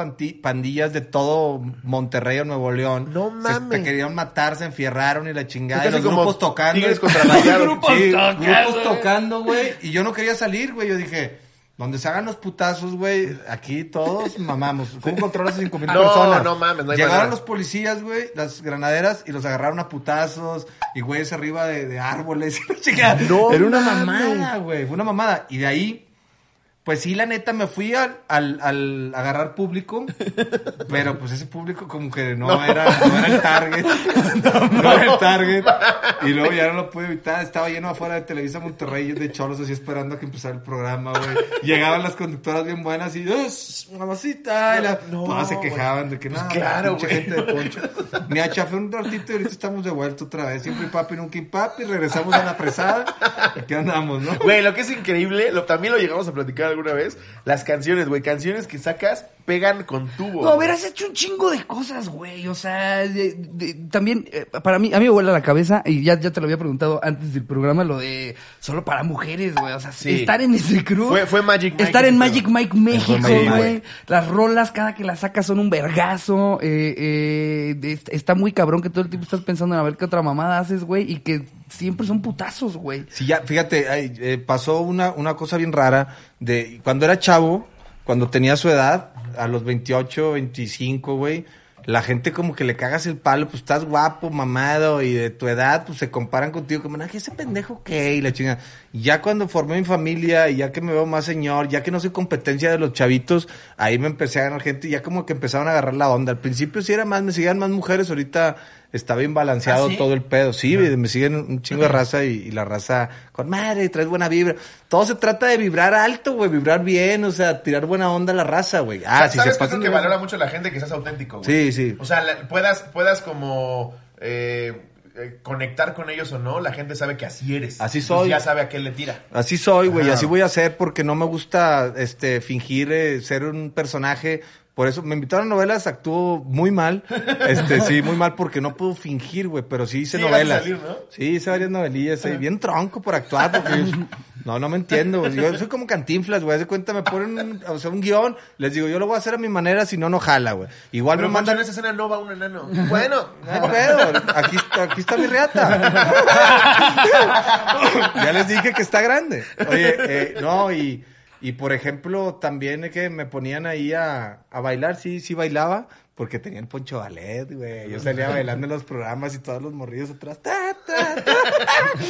pandillas de todo Monterrey o Nuevo León. No Se- mames. te querían matar, se enfierraron y la chingada. Y los como grupos tocando. Tigres contra. [laughs] Grupos Sí, tocando, grupos tocando, güey. Y yo no quería salir, güey. Yo dije, donde se hagan los putazos, güey, aquí todos mamamos. ¿Cómo controlas a cinco mil [laughs] No, personas? no mames, no hay Llegaron manera. los policías, güey, las granaderas, y los agarraron a putazos. Y güeyes arriba de, de árboles. [laughs] No Era una mamada, güey. Fue una mamada. Y de ahí pues sí, la neta, me fui al, al, al agarrar público, [laughs] pero pues ese público como que no, Era, no era el target. [laughs] No, era el target. Y luego ya no lo pude evitar. Estaba lleno afuera de Televisa Monterrey de cholos así esperando a que empezara el programa, güey. Llegaban las conductoras bien buenas y, ¡Uf, mamacita! Y la- todas se quejaban de que claro, pinche güey. gente de poncho. Me achafé un ratito y ahorita estamos de vuelta otra vez. Siempre papi, nunca papi. Regresamos a la presada. Aquí andamos, ¿no? Güey, lo que es increíble, lo, también lo llegamos a platicar alguna vez, las canciones, güey, canciones que sacas pegan con tubo. No, hubieras hecho un chingo de cosas, güey. O sea, de- de- también, eh, para mí, a mí me vuela la cabeza, y ya, ya te lo había preguntado antes del programa, lo de solo para mujeres, güey. O sea, Sí. estar en ese crew. Fue- fue Magic Mike Estar en. Magic Mike México, güey. Las rolas, cada que las sacas son un vergazo. Eh, eh, está muy cabrón que todo el tiempo estás pensando en a ver qué otra mamada haces, güey. Y que siempre son putazos, güey. Sí, ya, fíjate, ay, eh, pasó una, una cosa bien rara de cuando era chavo, cuando tenía su edad, a los 28, 25, güey, la gente como que le cagas el palo, pues estás guapo, mamado y de tu edad, pues se comparan contigo como, ¿qué ese pendejo qué? Y la chingada. Ya cuando formé mi familia y ya que me veo más señor, ya que no soy competencia de los chavitos, ahí me empecé a ganar gente y ya como que empezaron a agarrar la onda. Al principio sí era más, me seguían más mujeres, ahorita está bien balanceado ¿Ah, sí? todo el pedo. Sí, me siguen un chingo de raza y, y la raza con madre, traes buena vibra. Todo se trata de vibrar alto, güey, vibrar bien, o sea, tirar buena onda a la raza, güey. Ah, si ¿Sabes se qué es pasan lo que valora mucho la gente? Que seas auténtico, güey. Sí, sí. O sea, la- puedas, puedas como eh, eh, conectar con ellos o no, la gente sabe que así eres. Así Entonces soy. Ya sabe a qué le tira. Así soy, güey, así voy a ser porque no me gusta este fingir eh, ser un personaje. Por eso me invitaron a novelas, actúo muy mal. Este, sí, muy mal porque no puedo fingir, güey, pero sí hice Sí, novelas. salir, ¿no? Sí, hice varias novelillas, soy bien tronco por actuar porque yo- no, no me entiendo. güey. Yo soy como cantinflas, güey. De cuenta, me ponen un, o sea, un guion, les digo, yo lo voy a hacer a mi manera, si no, no jala, güey. Igual Pero me mandan en esa escena no va un enano. Bueno. no pedo, aquí, está- aquí está mi reata. [laughs] ya les dije que está grande. Oye, eh, no, y, y por ejemplo, también es que me ponían ahí a, a bailar, sí, sí bailaba, porque tenía el poncho ballet, güey. Yo salía bailando en los programas y todos los morrillos atrás. ta, ta, ta.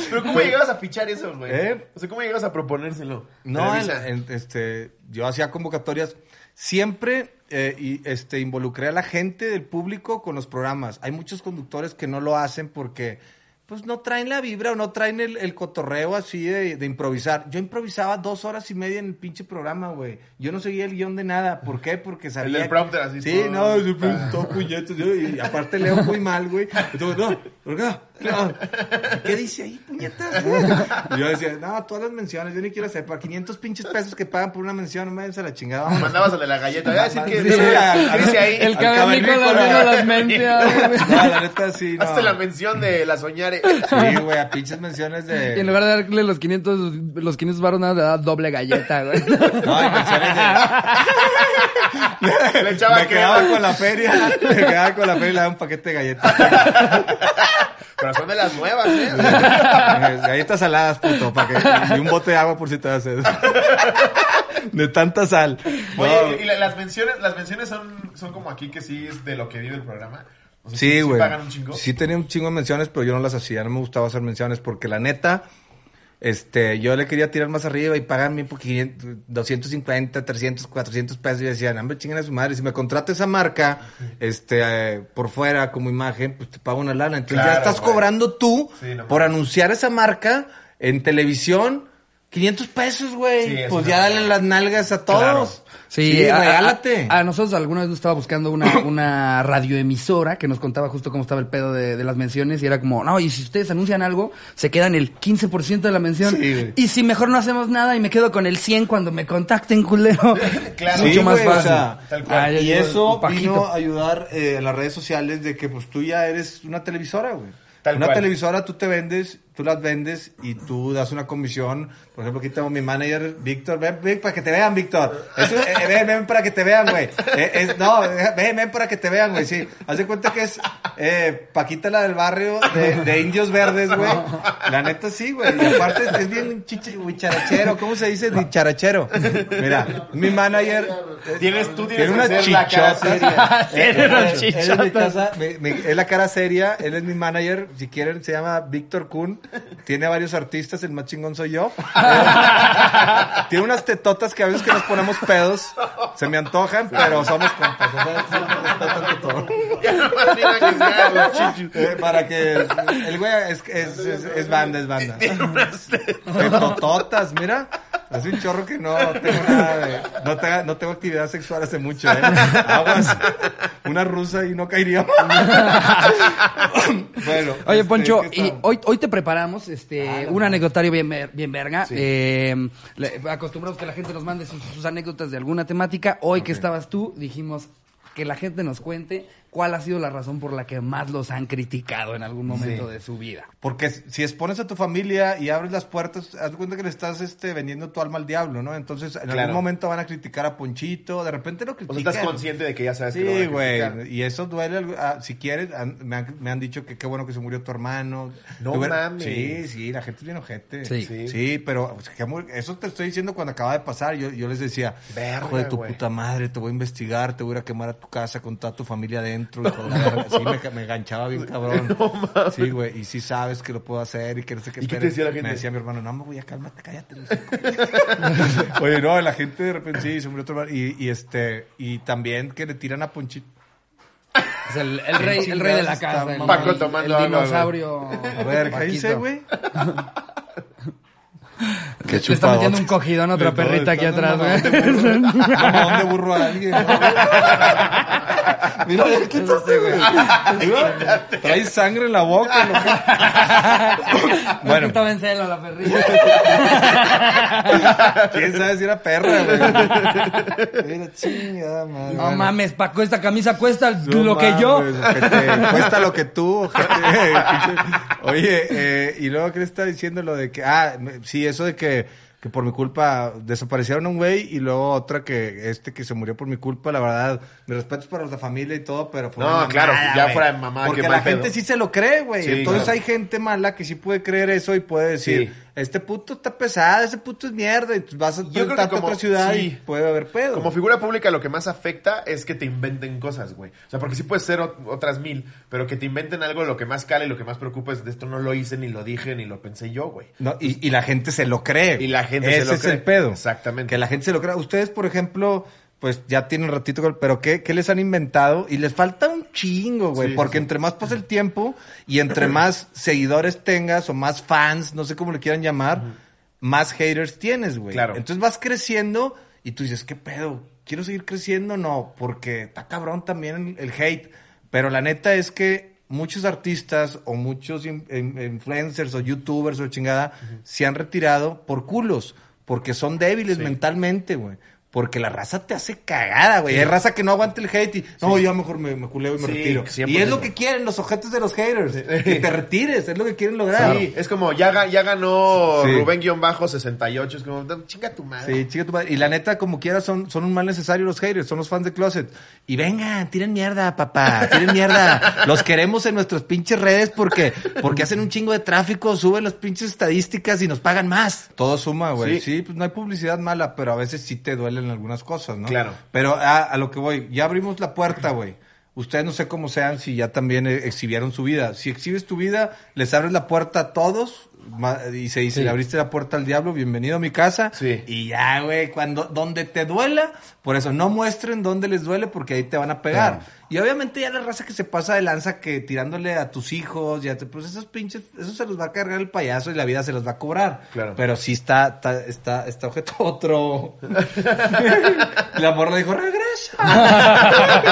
Pero ¿cómo llegabas a fichar eso, güey? ¿Eh? O sea, ¿cómo llegabas a proponérselo? No, en- Televisa. en- este, yo hacía convocatorias. Siempre eh, y, este, involucré a la gente del público con los programas. Hay muchos conductores que no lo hacen porque pues no traen la vibra o no traen el, el cotorreo así de, de improvisar. Yo improvisaba dos horas y media en el pinche programa, güey. Yo no seguía el guion de nada. ¿Por qué? Porque sabía... del prompter, así, Sí, todo. no, yo pues, [laughs] todo puñetas. yo- Y aparte leo muy mal, güey. Entonces, no, ¿por qué no? ¿Qué dice ahí, puñetas? [laughs] Yo decía, no, todas las menciones, yo ni quiero hacer. Para 500 pinches pesos que pagan por una mención, no me a la chingada. vámonos. Mandabas al de la galleta. Voy a decir que dice ahí. El cavernícola viendo las mentes. [laughs] No, la neta sí, no. Hazte la mención de la Sí, güey, a pinches menciones de... Y en lugar de darle los 500, los 500 baros, nada, le da doble galleta, güey. No, hay menciones de... Le echaba me que- quedaba con la feria, me quedaba con la feria y le daba un paquete de galletas. Pero son de las nuevas, ¿eh? Galletas saladas, puto, para que... Y un bote de agua por si te sed. De tanta sal. Oye, No. y la- las menciones, las menciones son, son como aquí que sí es de lo que vive el programa. O sea, Sí, güey. Sí tenía un chingo de menciones, pero yo no las hacía. No me gustaba hacer menciones porque la neta, este, yo le quería tirar más arriba y pagan bien por 500, 250, 300, 400 pesos. Y decían, hombre, chingan a su madre. Si me contrata esa marca, este, eh, por fuera como imagen, pues te pago una lana. Entonces Claro, ya estás cobrando tú Sí, no por anunciar esa marca en televisión. 500 pesos, güey. Sí, es pues ya dale las nalgas a todos. Claro. Sí, a- regálate. A, a nosotros alguna vez nos estaba buscando una, [coughs] una radioemisora que nos contaba justo cómo estaba el pedo de, de las menciones y era como, no, y si ustedes anuncian algo, se quedan el 15% de la mención. Sí, y si mejor no hacemos nada y me quedo con el 100 cuando me contacten, culero. [laughs] Claro. Mucho Sí, más güey, o fácil. sea, Tal cual. Ah, y eso vino a ayudar eh, en las redes sociales de que pues tú ya eres una televisora, güey. Tal una cual. televisora tú te vendes, tú las vendes y tú das una comisión. Por ejemplo, aquí tengo mi manager, Víctor. Ven, ven para que te vean, Víctor. Eh, ven, ven para que te vean, güey. Eh, es- no, ven, ven para que te vean, güey. Sí. Haz de cuenta que es eh, Paquita la del barrio de, de Indios Verdes, güey. La neta sí, güey. Y aparte es, bien chichi, güey, charachero. ¿Cómo se dice? Dicharachero. Mira, mi manager... Tienes, tú tienes tiene unas chichotas. seria. [laughs] Tiene unas chichotas. es la cara seria, él es mi manager, si quieren se llama Víctor Kuhn, tiene varios artistas, el más chingón soy yo. [laughs] Tiene unas tetotas que a veces que nos ponemos pedos, se me antojan, pero somos compas. Eh, para que el güey es, es, es, es banda, es banda. Tetototas, mira. Es un chorro que no tengo nada de. No, tengo- no tengo actividad sexual hace mucho, ¿eh? Aguas. Una rusa y no caería. [laughs] bueno. Oye, este, Poncho, ¿qué y hoy, hoy te preparamos este, un anecdotario bien, bien verga. Sí. Eh, acostumbramos que la gente nos mande sus, sus anécdotas de alguna temática. Hoy que estabas tú, dijimos que la gente nos cuente cuál ha sido la razón por la que más los han criticado en algún momento Sí. de su vida. Porque si expones a tu familia y abres las puertas, haz cuenta que le estás este, vendiendo tu alma al diablo, ¿no? Entonces, en Claro. algún momento van a criticar a Ponchito, de repente lo O critican. sea, estás consciente de que ya sabes que lo van Sí, a güey. Y eso duele. ah, si quieres, han- me, han, me han dicho que qué bueno que se murió tu hermano. No bueno- mames. Sí, sí, la gente es bien ojete. Sí. sí. Sí. pero o sea, eso te estoy diciendo cuando acaba de pasar. Yo, yo les decía, Verga, hijo de tu puta madre, te voy a investigar, te voy a ir a quemar a tu casa con toda tu familia adentro. La. [laughs] Sí, me, me enganchaba bien cabrón. [laughs] Sí, güey, y sí sabes que lo puedo hacer y que no sé qué. ¿Y qué te esperes. decía la gente? Me decía mi hermano, no, me voy a cálmate, cállate. [laughs] Oye, no, la gente de repente sí, se murió otro hermano. Y, y este, y también que le tiran a Ponchito. Es el, el rey, el rey de la casa. El, Paco el- tomando el dinosaurio. A ver, cállense, Güey. Le está metiendo un cogidón a otra perrita aquí atrás, güey. ¿Dónde [laughs] burro a alguien? [laughs] Mira, ¿qué güey. Trae sangre en la boca. lo que- [laughs] Bueno. Estaba en celo la perrita. quién sabe si era perra, güey. Mira, chingada madre. No Bueno. mames, Paco, esta camisa cuesta No lo que yo. cuesta lo que tú, ojete. Oye, eh, y luego, ¿qué le está diciendo lo de que, ah, sí, eso de que, que por mi culpa desaparecieron un güey y luego otra que, este que se murió por mi culpa, la verdad, mis respetos para los de familia y todo, pero fue No, una claro, mamada, ya güey. fuera de mamada, Porque qué la mal pedo. gente sí se lo cree, güey. Sí, Entonces claro. hay gente mala que sí puede creer eso y puede decir, Sí. Este puto está pesado, ese puto es mierda, y vas a a otra ciudad sí. y puede haber pedo. Como figura pública lo que más afecta es que te inventen cosas, güey. O sea, porque sí puede ser ot- otras mil, pero que te inventen algo lo que más cala y lo que más preocupa es de esto no lo hice, ni lo dije, ni lo pensé yo, güey. No, y, y la gente se lo cree. Y la gente Ese se lo es cree. el pedo. Exactamente. Que la gente se lo crea. Ustedes, por ejemplo, pues ya tienen ratito, con- pero ¿qué, qué les han inventado? Y les falta un chingo, güey. Sí, porque sí, entre más pasa el tiempo y entre [clears throat] más seguidores tengas o más fans, no sé cómo le quieran llamar, más haters tienes, güey. Claro. Entonces vas creciendo y tú dices, ¿qué pedo? ¿Quiero seguir creciendo? No, porque está cabrón también el, el hate. Pero la neta es que muchos artistas o muchos in- in- influencers o youtubers o chingada se han retirado por culos, porque son débiles mentalmente, güey. Porque la raza te hace cagada, güey. Hay raza que no aguanta el hate y, no, yo mejor me, me culeo y me Sí, retiro. 100%. Y es lo que quieren los objetos de los haters. Que te retires, es lo que quieren lograr. Sí, es como, ya, ga- ya ganó Sí. Rubén-68, es como, "No, chinga tu madre. Sí, chica tu madre. Y la neta, como quiera, son, son un mal necesario los haters, son los fans de Closet. Y vengan, tiren mierda, papá, tiren mierda. Los queremos en nuestras pinches redes porque, porque hacen un chingo de tráfico, suben las pinches estadísticas y nos pagan más. Todo suma, güey. Sí. Sí. pues no hay publicidad mala, pero a veces sí te duelen algunas cosas, ¿no? Claro. Pero a, a lo que voy, ya abrimos la puerta, güey. Ustedes no sé cómo sean si ya también eh, exhibieron su vida. Si exhibes tu vida, les abres la puerta a todos y se dice, Sí. le abriste la puerta al diablo, bienvenido a mi casa. Sí. Y ya, güey, cuando, donde te duela, por eso no muestren dónde les duele porque ahí te van a pegar. Claro. Y obviamente ya la raza que se pasa de lanza que tirándole a tus hijos, ya te, pues esos pinches, eso se los va a cargar el payaso y la vida se los va a cobrar. Claro. Pero sí está, está, está, está objeto [laughs] otro. la morra dijo, regresa. [laughs]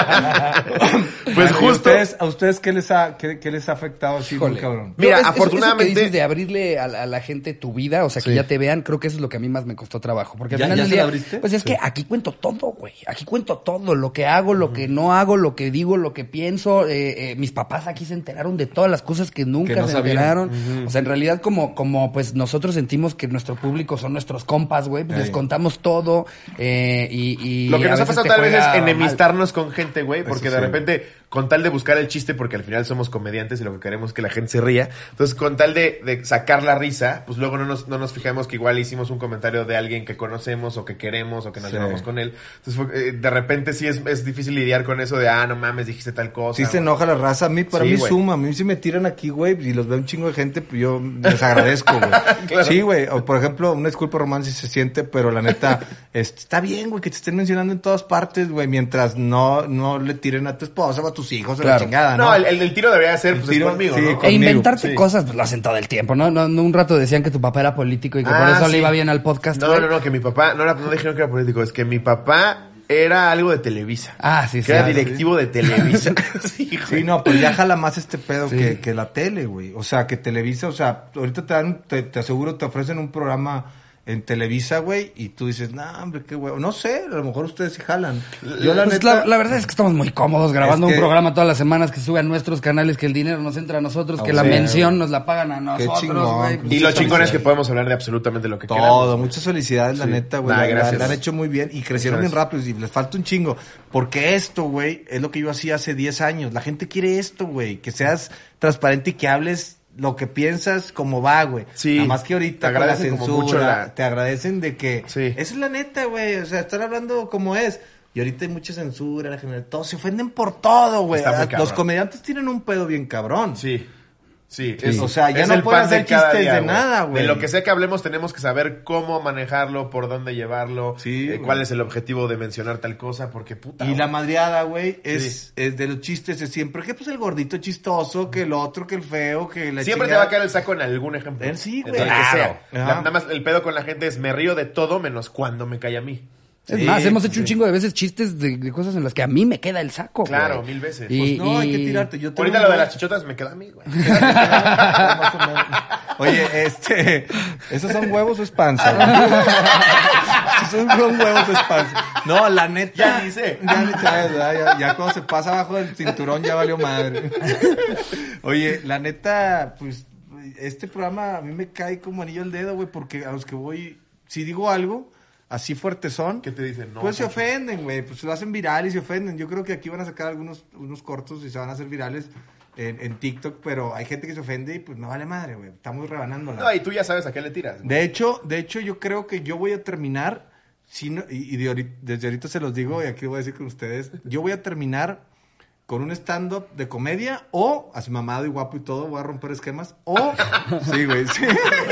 Pues Bueno, ¿y justo- ¿A ustedes, a ustedes qué les ha, qué, qué les ha afectado así, cabrón? Mira, Yo, es- es- afortunadamente- Eso que dices de abrirle a, la- a la gente tu vida, o sea, que Sí. ya te vean, creo que eso es lo que a mí más me costó trabajo. Porque al ¿Ya- final ya del día, abriste? pues es que aquí cuento todo, güey. Aquí cuento todo. Lo que hago, lo que no hago, lo que digo, lo que pienso. Eh, eh, mis papás aquí se enteraron de todas las cosas que nunca Que no se sabían. enteraron. O sea, en realidad, como, como pues nosotros sentimos que nuestro público son nuestros compas, güey, pues les contamos todo. eh, y, y Lo que nos ha pasado tal vez es mal. enemistarnos con gente, güey, porque Eso de sí. repente, con tal de buscar el chiste, porque al final somos comediantes y lo que queremos es que la gente se ría, entonces con tal de, de sacar la risa, pues luego no nos, no nos fijamos que igual hicimos un comentario de alguien que conocemos o que queremos o que nos Sí. llevamos con él. Entonces fue- eh, de repente sí es, es difícil lidiar con eso de, ah, no mames, dijiste tal cosa. Sí se enoja la raza. A mí, para Sí, mí güey. suma. A mí si me tiran aquí, güey, y los veo un chingo de gente, pues yo les agradezco, güey. [laughs] Sí, güey. O, por ejemplo, una disculpa, Román, si se siente, pero la neta, este, está bien, güey, que te estén mencionando en todas partes, güey, mientras no, no le tiren a tu esposa o a tus hijos a la Claro. chingada, ¿no? No, el, el, el tiro debería ser, El pues, tiro, es conmigo, sí, ¿no? E conmigo, inventarte sí. cosas, pues lo hacen todo el tiempo, ¿no? No, no un rato decían que tu papá era político y que por Ah, eso sí. le iba bien al podcast. No, güey. no, no, que mi papá, no, era- no dijeron que era político, es que mi papá era algo de Televisa. Ah, sí, que sí. era sí. directivo de Televisa. [laughs] sí. Sí, no, pues ya jala más este pedo Sí. que, que la tele, güey. O sea, que Televisa, o sea, ahorita te dan, te, te aseguro, te ofrecen un programa en Televisa, güey, y tú dices, no, hombre, qué güey. No sé, a lo mejor ustedes sí jalan. Yo la Pues neta... la, la verdad es que estamos muy cómodos grabando Es que- un programa todas las semanas que sube a nuestros canales, que el dinero nos entra a nosotros, que la mención nos la pagan a nosotros, chingón. güey. Y Muchas lo chingón es que podemos hablar de absolutamente lo que Todo, queramos. muchas felicidades, la Sí. neta, güey. Nah, la, la- han hecho muy bien y crecieron bien rápido y les falta un chingo. Porque esto, güey, es lo que yo hacía hace 10 años. La gente quiere esto, güey. Que seas transparente y que hables lo que piensas como va, güey. Sí. Nada más que ahorita Te la agradecen como censura, mucho la- te agradecen de que... Sí. Esa es la neta, güey. O sea, estar hablando como es. Y ahorita hay mucha censura, la general, todos se ofenden por todo, güey. Ah, Los comediantes tienen un pedo bien cabrón. Sí. Sí, Sí. O sea, ya no pueden de hacer chistes de nada, güey. De lo que sea que hablemos, tenemos que saber cómo manejarlo, por dónde llevarlo, Sí, eh, cuál es el objetivo de mencionar tal cosa, porque puta. Y la madreada, güey, es, Sí. es de los chistes de siempre. Que pues el gordito chistoso, que el otro, que el feo, que la Siempre te va a caer el saco en algún ejemplo. Sí, güey. Claro. nada más el pedo con la gente es me río de todo menos cuando me cae a mí. Es Sí, más, hemos hecho sí. un chingo de veces chistes de, de cosas en las que a mí me queda el saco. Claro, güey. mil veces. Y- Pues no, hay que tirarte. Yo tengo Ahorita lo de las chichotas me queda a mí, güey. [laughs] Oye, este, ¿esos son huevos o es panza? Esos [laughs] son huevos o es panza. No, la neta. Ya sé. Ya, ¿verdad? ya, ya cuando se pasa abajo del cinturón ya valió madre. Oye, la neta, pues, este programa a mí me cae como anillo al dedo, güey, porque a los que voy, si digo algo, así fuerte son. ¿Qué te dicen? No, pues se ofenden, güey. Pues lo hacen viral y se ofenden. Yo creo que aquí van a sacar algunos unos cortos y se van a hacer virales en, en TikTok, pero hay gente que se ofende y pues no vale madre, güey. Estamos rebanándola. No, y tú ya sabes a qué le tiras. güey. De hecho, de hecho, yo creo que yo voy a terminar, si no- y, y de ahorita- desde ahorita se los digo, y aquí lo voy a decir con ustedes, yo voy a terminar con un stand-up de comedia, o, así mamado y guapo y todo, voy a romper esquemas, o, [laughs] sí, güey, sí.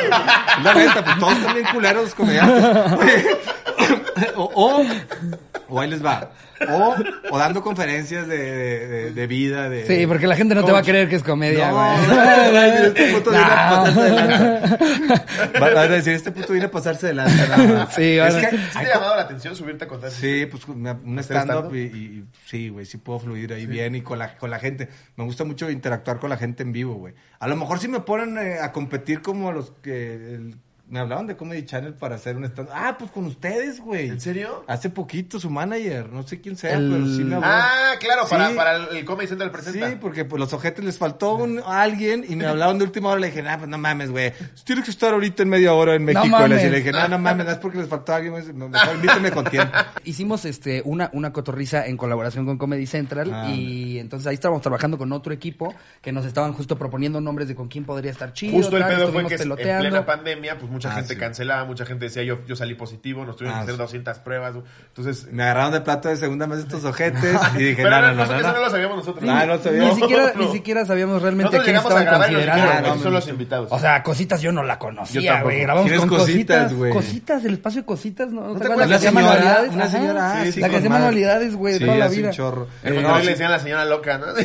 [laughs] La neta, pues todos están bien culeros los comediantes. [laughs] [laughs] o, o, o ahí les va. O, o dando conferencias de, de, de- de vida, de... Sí, porque la gente no te va a creer que es comedia, No, güey. este puto viene a pasarse de lanza. [laughs] Va- Van a decir, este puto viene a pasarse de lanza. nada más. Sí, es van a- que, ¿Sí te ha llamado la atención subirte a contar? sí, pues un ¿Hacer stand-up y, y- sí, güey, sí puedo fluir ahí bien y con la, con la gente. Me gusta mucho interactuar con la gente en vivo, güey. A lo mejor si me ponen eh, a competir como los que... el- me hablaban de Comedy Channel para hacer un stand Ah, pues con ustedes, güey. ¿En serio? Hace poquito su manager, no sé quién sea, El- pero sí me habló. Ah, claro, para, Sí. para el, el Comedy Central presenta. Sí, porque pues los ojetes les faltó un, alguien y me hablaban de última hora. Le dije, ah, pues no mames, güey. Tienes que estar ahorita en media hora en México. Y mames. le dije, no, no mames, no es porque les faltó alguien. me- Mejor invíteme con tiempo. [laughs] Hicimos este una, una cotorriza en colaboración con Comedy Central Ah, y entonces ahí estábamos trabajando con otro equipo que nos estaban justo proponiendo nombres de con quién podría estar chido. Justo el pedo fue que en peloteando. plena pandemia, pues mucha Ah, gente sí. cancelaba, mucha gente decía yo, yo salí positivo, nos tuvieron Ah, que hacer sí. 200 pruebas. Entonces, Me agarraron de plato de segunda vez estos ojetes [laughs] y dije, pero no, no, no, no, eso no, eso no. no lo sabíamos nosotros. Ah, no. Ni siquiera, no. ni siquiera sabíamos realmente Nosotros quién estaban considerando. Ah, "Esos no, son los invitados. O sea, cositas yo no la conocía, güey. Grabamos ¿Quieres con cositas, cositas, güey? cositas, el espacio de cositas, ¿no? ¿No ¿Te te acuerdas? La que hacía manualidades. una señora, la que hacía manualidades, güey, toda la vida. le decían a la señora loca, ¿no? Sí,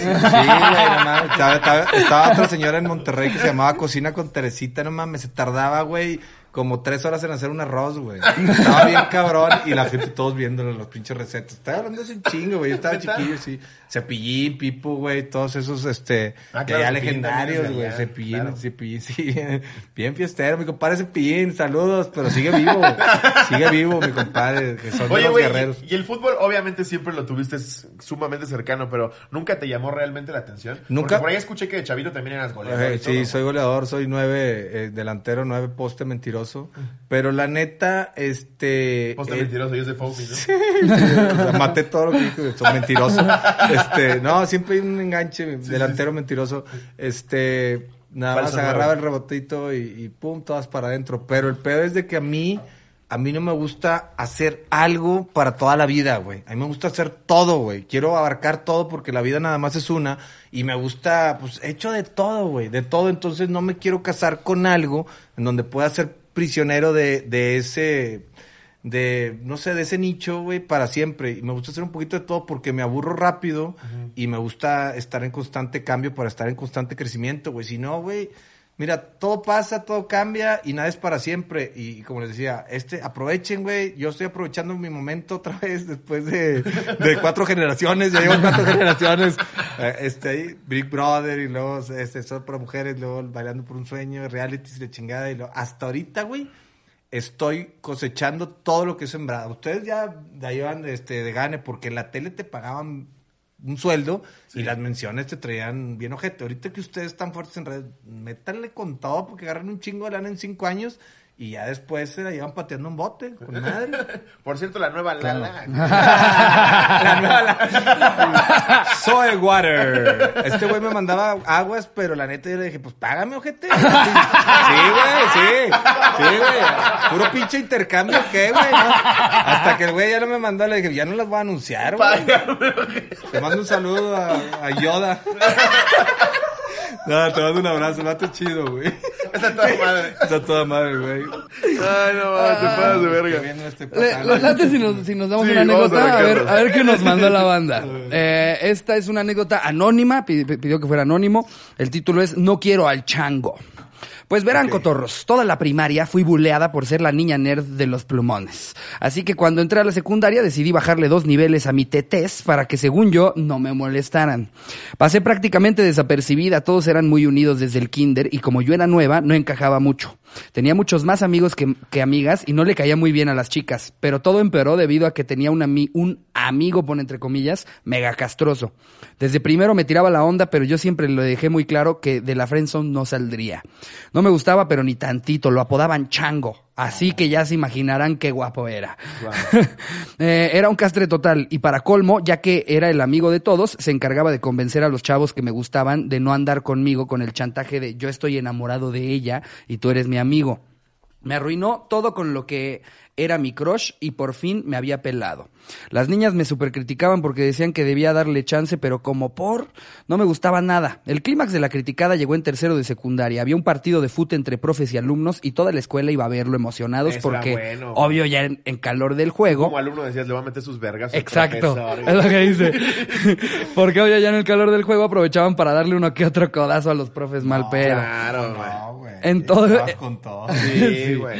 estaba otra señora en Monterrey que se llamaba Cocina con Teresita, no mames, se tardaba, güey, como tres horas en hacer un arroz, güey. Estaba bien cabrón y la gente todos viéndolo, los pinches recetas. Estaba hablando de un chingo, güey. Yo estaba chiquillo, sí. Cepillín, Pipo, güey, todos esos, este, Ah, claro, allá Cepillín legendarios, güey. Cepillín, claro. Cepillín, [laughs] sí. Bien fiestero, mi compadre Cepillín, saludos, pero sigue vivo, güey. Sigue vivo, mi compadre, que son Oye, los guerreros. y, y el fútbol obviamente siempre lo tuviste sumamente cercano, pero ¿nunca te llamó realmente la atención? Nunca. Porque por ahí escuché que de chavito también eras goleador Eh, todo, sí, soy goleador, soy nueve, eh, delantero, nueve poste mentiroso. Pero la neta, este... Poste eh, mentiroso, yo soy Fauci, ¿no? [laughs] o sea, maté todo lo que dijo, soy mentiroso. [laughs] Este, no, siempre hay un enganche, delantero mentiroso. Este, nada Falso más agarraba el rebotito y, y pum, todas para adentro. Pero el pedo es de que a mí, a mí no me gusta hacer algo para toda la vida, güey. A mí me gusta hacer todo, güey. Quiero abarcar todo porque la vida nada más es una. Y me gusta, pues, hecho de todo, güey. De todo. Entonces no me quiero casar con algo en donde pueda ser prisionero de, de ese de, no sé, de ese nicho, güey, para siempre. Y me gusta hacer un poquito de todo porque me aburro rápido y me gusta estar en constante cambio para estar en constante crecimiento, güey. Si no, güey, mira, todo pasa, todo cambia y nada es para siempre. Y, como les decía, este, aprovechen, güey. Yo estoy aprovechando mi momento otra [laughs] vez después de, de cuatro generaciones. Ya llevo cuatro [laughs] generaciones. Eh, Este, ahí, Big Brother y luego, este, solo para mujeres, luego bailando por un sueño, realities y la chingada. Y luego, hasta ahorita, güey estoy cosechando todo lo que he sembrado. Ustedes ya la llevan este, de gane porque en la tele te pagaban un sueldo y las menciones te traían bien ojete. Ahorita que ustedes están fuertes en red, métanle con todo porque agarran un chingo de lana en cinco años Y ya después se la llevan pateando un bote, con madre. [laughs] Por cierto, la nueva Lala. [laughs] La nueva la- [laughs] Soy Water. Este güey me mandaba aguas, pero la neta yo le dije, pues págame, ojete. Sí, güey, sí. Sí, güey. Puro pinche intercambio, ¿qué, güey? no? Hasta que el güey ya no me mandó, le dije, ya no las voy a anunciar, güey. Te mando un saludo a, a Yoda. No, te mando un abrazo, vato chido, güey. Está toda madre. Está toda madre, güey. Ay, no mames, te pasas de verga. pasando. Los si nos, si nos damos Sí, una vamos a anécdota, a ver, a ver qué nos mandó la banda. [laughs] Eh, esta es una anécdota anónima, pi- pi- pidió que fuera anónimo. El título es No quiero al chango. Pues verán, cotorros, toda la primaria fui buleada por ser la niña nerd de los plumones. Así que cuando entré a la secundaria decidí bajarle dos niveles a mi tetés para que según yo no me molestaran. Pasé prácticamente desapercibida, todos eran muy unidos desde el kinder y como yo era nueva no encajaba mucho. Tenía muchos más amigos que, amigas y no le caía muy bien a las chicas, pero todo empeoró debido a que tenía un, ami- un amigo, pone entre comillas, mega castroso. Desde primero me tiraba la onda, pero yo siempre le dejé muy claro que de la friendzone no saldría. No me gustaba, pero ni tantito, lo apodaban chango. Así que ya se imaginarán qué guapo era. [laughs] Eh, era un castre total y para colmo, ya que era el amigo de todos, se encargaba de convencer a los chavos que me gustaban de no andar conmigo con el chantaje de yo estoy enamorado de ella y tú eres mi amigo. Me arruinó todo con lo que era mi crush y por fin me había pelado. Las niñas me supercriticaban porque decían que debía darle chance, pero como por, no me gustaba nada. El clímax de la criticada llegó en tercero de secundaria. Había un partido de fútbol entre profes y alumnos y toda la escuela iba a verlo emocionados Eso porque, bueno. obvio, ya en, en calor del juego. Como alumno decías, le va a meter sus vergas. Exacto, profesor, es lo que dice. [laughs] Porque hoy ya en el calor del juego aprovechaban para darle uno que otro codazo a los profes mal. Claro, güey. No. En todo- con todo. [laughs] Sí, güey.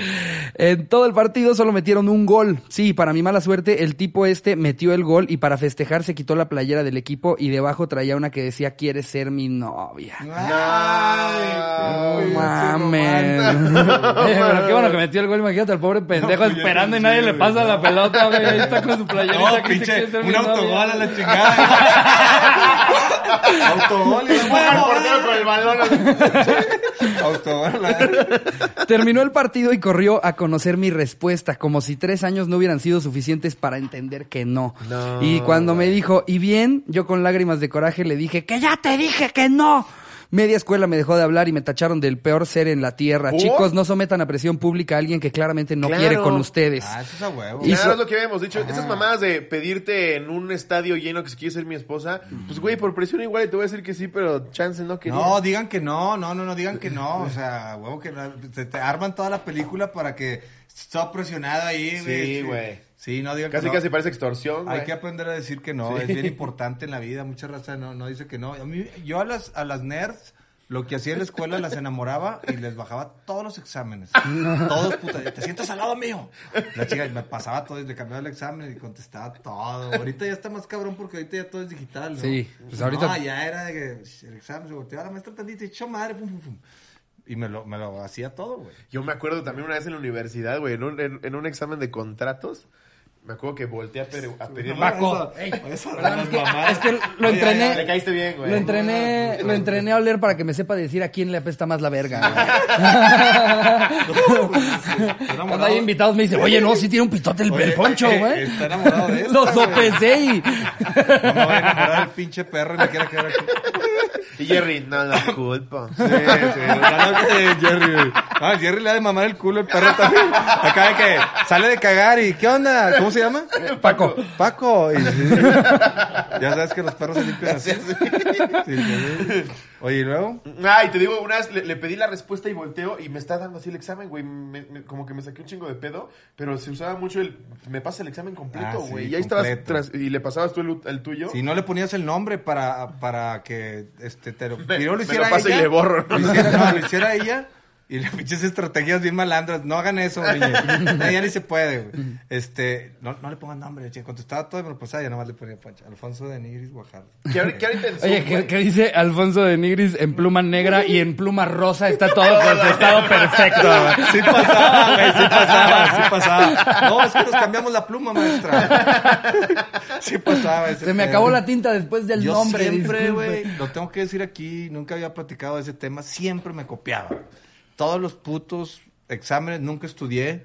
En todo el partido solo metieron un gol. Sí, para mi mala suerte, el tipo este metió el gol y para festejar se quitó la playera del equipo y debajo traía una que decía, ¿quieres ser mi novia? Ay, No mames. [laughs] [laughs] Pero qué bueno que metió el gol, imagínate al pobre pendejo esperando y sí, nadie le güey. pasa la pelota, güey. Ahí está con su playerita No, pinche, "¿Quieres ser mi un novia?". autogol a la chingada. [laughs] autogol y al portero con el balón. Autogol. la- Terminó el partido y corrió a conocer mi respuesta, como si tres años no hubieran sido suficientes para entender que no. No, y cuando me dijo, y bien, yo con lágrimas de coraje le dije, que ya te dije que no. Media escuela me dejó de hablar y me tacharon del peor ser en la tierra. ¿Por? Chicos, no sometan a presión pública a alguien que claramente no Claro. quiere con ustedes. Ah, eso es a huevo. Y- Claro, es lo que habíamos dicho. Esas mamadas de pedirte en un estadio lleno que si quieres ser mi esposa, pues güey, por presión igual te voy a decir que sí, pero chance no quería. No, digan que no, no, no, no, digan que no. O sea, huevo que no. Se te arman toda la película para que estés presionado ahí, güey. Sí, güey. Sí, no digan casi que no. casi parece extorsión, güey. Hay que aprender a decir que no, Sí. es bien importante en la vida, mucha raza no, no dice que no. A mí, yo a las, a las nerds, lo que hacía en la escuela, las enamoraba y les bajaba todos los exámenes. Todos, puta, te sientas al lado mío. La chica me pasaba todo y le cambiaba el examen y contestaba todo. Ahorita ya está más cabrón porque ahorita ya todo es digital, ¿no? Sí, pues ahorita- No, ya era de que el examen se volteaba la maestra tantito y echó madre, pum, pum, pum. Y me lo, me lo hacía todo, güey. Yo me acuerdo también una vez en la universidad, güey, en un, en, en un examen de contratos, me acuerdo que volteé a, pe- a pedir... Paco, Eso- ey, eso, perdón, las es que- mamadas. es que lo Le entrené, caíste bien, güey. lo entrené, lo entrené a oler para que me sepa decir a quién le apesta más la verga. [laughs] Cuando hay invitados me dice, oye, no, sí tiene un pitote el, el poncho, eh, güey. Está enamorado de [laughs] esta, Lo sopesé y... No me voy a enamorar del pinche perro y me quiera quedar aquí. Y Jerry, no la [laughs] culpa. Sí, sí, que Jerry, güey. Ah, Jerry le ha de mamar el culo el perro también. Acá de que sale de cagar y ¿qué onda? ¿Cómo se llama? Paco. Paco. Y sí. Ya sabes que los perros se limpian así. Sí, sí. Oye, ¿y luego? Ay, te digo, una vez le, le pedí la respuesta y volteo y me está dando así el examen, güey. Me- me- como que me saqué un chingo de pedo, pero se usaba mucho el. Me pasa el examen completo, Ah, sí, güey. y ahí estabas tras- y le pasabas tú el, el tuyo. Si no le ponías el nombre para, para que este, te lo, [laughs] Me- primero lo me hiciera lo paso y le borro. Lo hiciera, no, lo hiciera ella y las pinches estrategias bien malandras. No hagan eso, niña. [laughs] No, ya ni se puede, güey. Este, no, no le pongan nombre, che. Contestaba todo y me lo pasaba y ya nomás le ponía Pancha. Alfonso de Nigris Guajardo. ¿Qué, ahorita- Oye, ¿qué, dice Alfonso de Nigris en pluma negra y en pluma rosa? Está todo contestado perfecto. güey. Sí pasaba, güey, [laughs] sí pasaba, sí pasaba. No, es que nos cambiamos la pluma, maestra. Sí pasaba. ese Se me pedo. acabó la tinta después del Yo nombre. siempre, güey, lo tengo que decir aquí, nunca había platicado de ese tema, siempre me copiaba. Todos los putos exámenes, nunca estudié.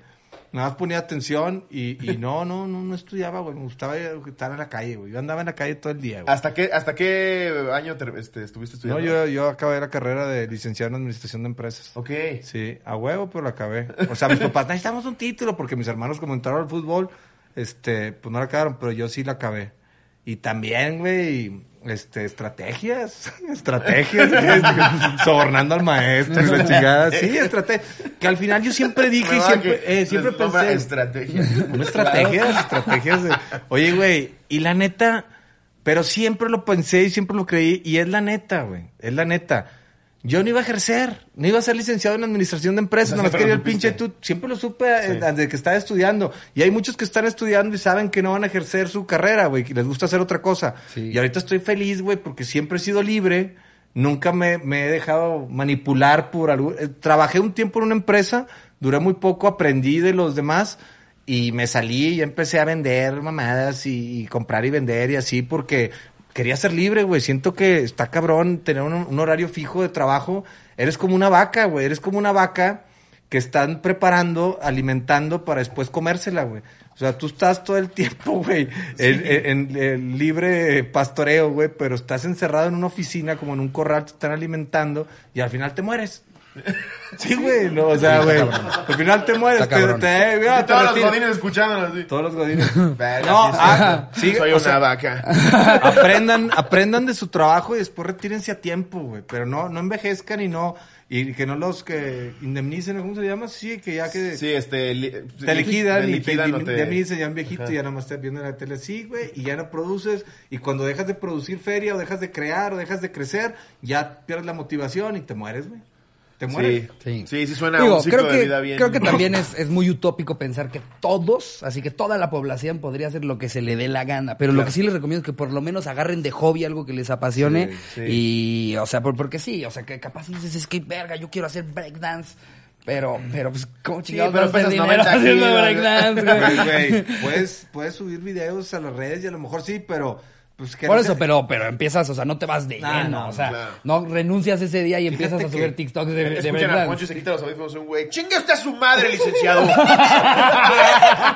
Nada más ponía atención y, y [laughs] no, no, no, no estudiaba, güey. Me gustaba estar en la calle, güey. Yo andaba en la calle todo el día, güey. ¿Hasta qué, hasta qué año te- este, estuviste No, estudiando? yo, yo acabé la carrera de licenciado en administración de empresas. Ok. Sí, a huevo, pero la acabé. O sea, mis [laughs] papás necesitamos un título porque mis hermanos como entraron al fútbol, este, pues no la acabaron, pero yo sí la acabé. Y también, güey, este, estrategias, [laughs] estrategias, güey, sobornando al maestro y la [laughs] chingada. Sí, estrategia. Que al final yo siempre dije y siempre, eh, siempre pensé. estrategia. Una estrategia, estrategias de... Oye, güey, y la neta, pero siempre lo pensé y siempre lo creí, y es la neta, güey, es la neta. Yo no iba a ejercer, no iba a ser licenciado en administración de empresas, nomás siempre quería el pinche tú, siempre lo supe eh, desde que estaba estudiando. Y hay muchos que están estudiando y saben que no van a ejercer su carrera, güey, que les gusta hacer otra cosa. Sí. Y ahorita estoy feliz, güey, porque siempre he sido libre, nunca me, me he dejado manipular por algo. eh, Trabajé un tiempo en una empresa, duré muy poco, aprendí de los demás y me salí y empecé a vender mamadas y, y comprar y vender y así porque quería ser libre, güey. Siento que está cabrón tener un, un horario fijo de trabajo. Eres como una vaca, güey. Eres como una vaca que están preparando, alimentando para después comérsela, güey. O sea, tú estás todo el tiempo, [laughs] güey, en- en libre pastoreo, güey, pero estás encerrado en una oficina, como en un corral, te están alimentando y al final te mueres. [laughs] Sí, güey, no, o sea, güey, al final te mueres, Está te, cabrón. te- mira, Y te todos los retiras. godines escuchándonos así. Todos los godines. [laughs] Verga, No, sí, ah, sí, soy o una sea, vaca. [laughs] aprendan, aprendan de su trabajo y después retírense a tiempo, güey. Pero no, no envejezcan y no, y que no los que indemnicen, ¿cómo se llama? Sí, que ya que Sí, este... li- te liquidan y te liquidan o te- indemnicen, ya un viejito y ya nomás estás viendo la tele así, güey, y ya no produces. Y cuando dejas de producir feria o dejas de crear o dejas de crecer, ya pierdes la motivación y te mueres, güey. Te mueres. Sí, Sí. sí, sí suena Digo, un ciclo creo de que, vida bien. creo que también es, es muy utópico pensar que todos, así que toda la población podría hacer lo que se le dé la gana. Pero lo que sí les recomiendo es que por lo menos agarren de hobby algo que les apasione. Sí, sí. Y, o sea, por- porque sí, o sea, que capaz dices, es que verga, yo quiero hacer breakdance. Pero, pero, pues, ¿cómo chingados pero a hacer pesas dinero 90 haciendo breakdance, Güey, güey? güey, [laughs] puedes, puedes subir videos a las redes y a lo mejor sí, pero pues que Por no eso, pero, pero empiezas, o sea, no te vas de lleno, no, o sea, claro. no renuncias ese día y [laughs] empiezas a subir TikToks de, de Escuchan a. Poncho y se quita los audífonos un güey. ¡Chingue usted a su madre, licenciado! [laughs]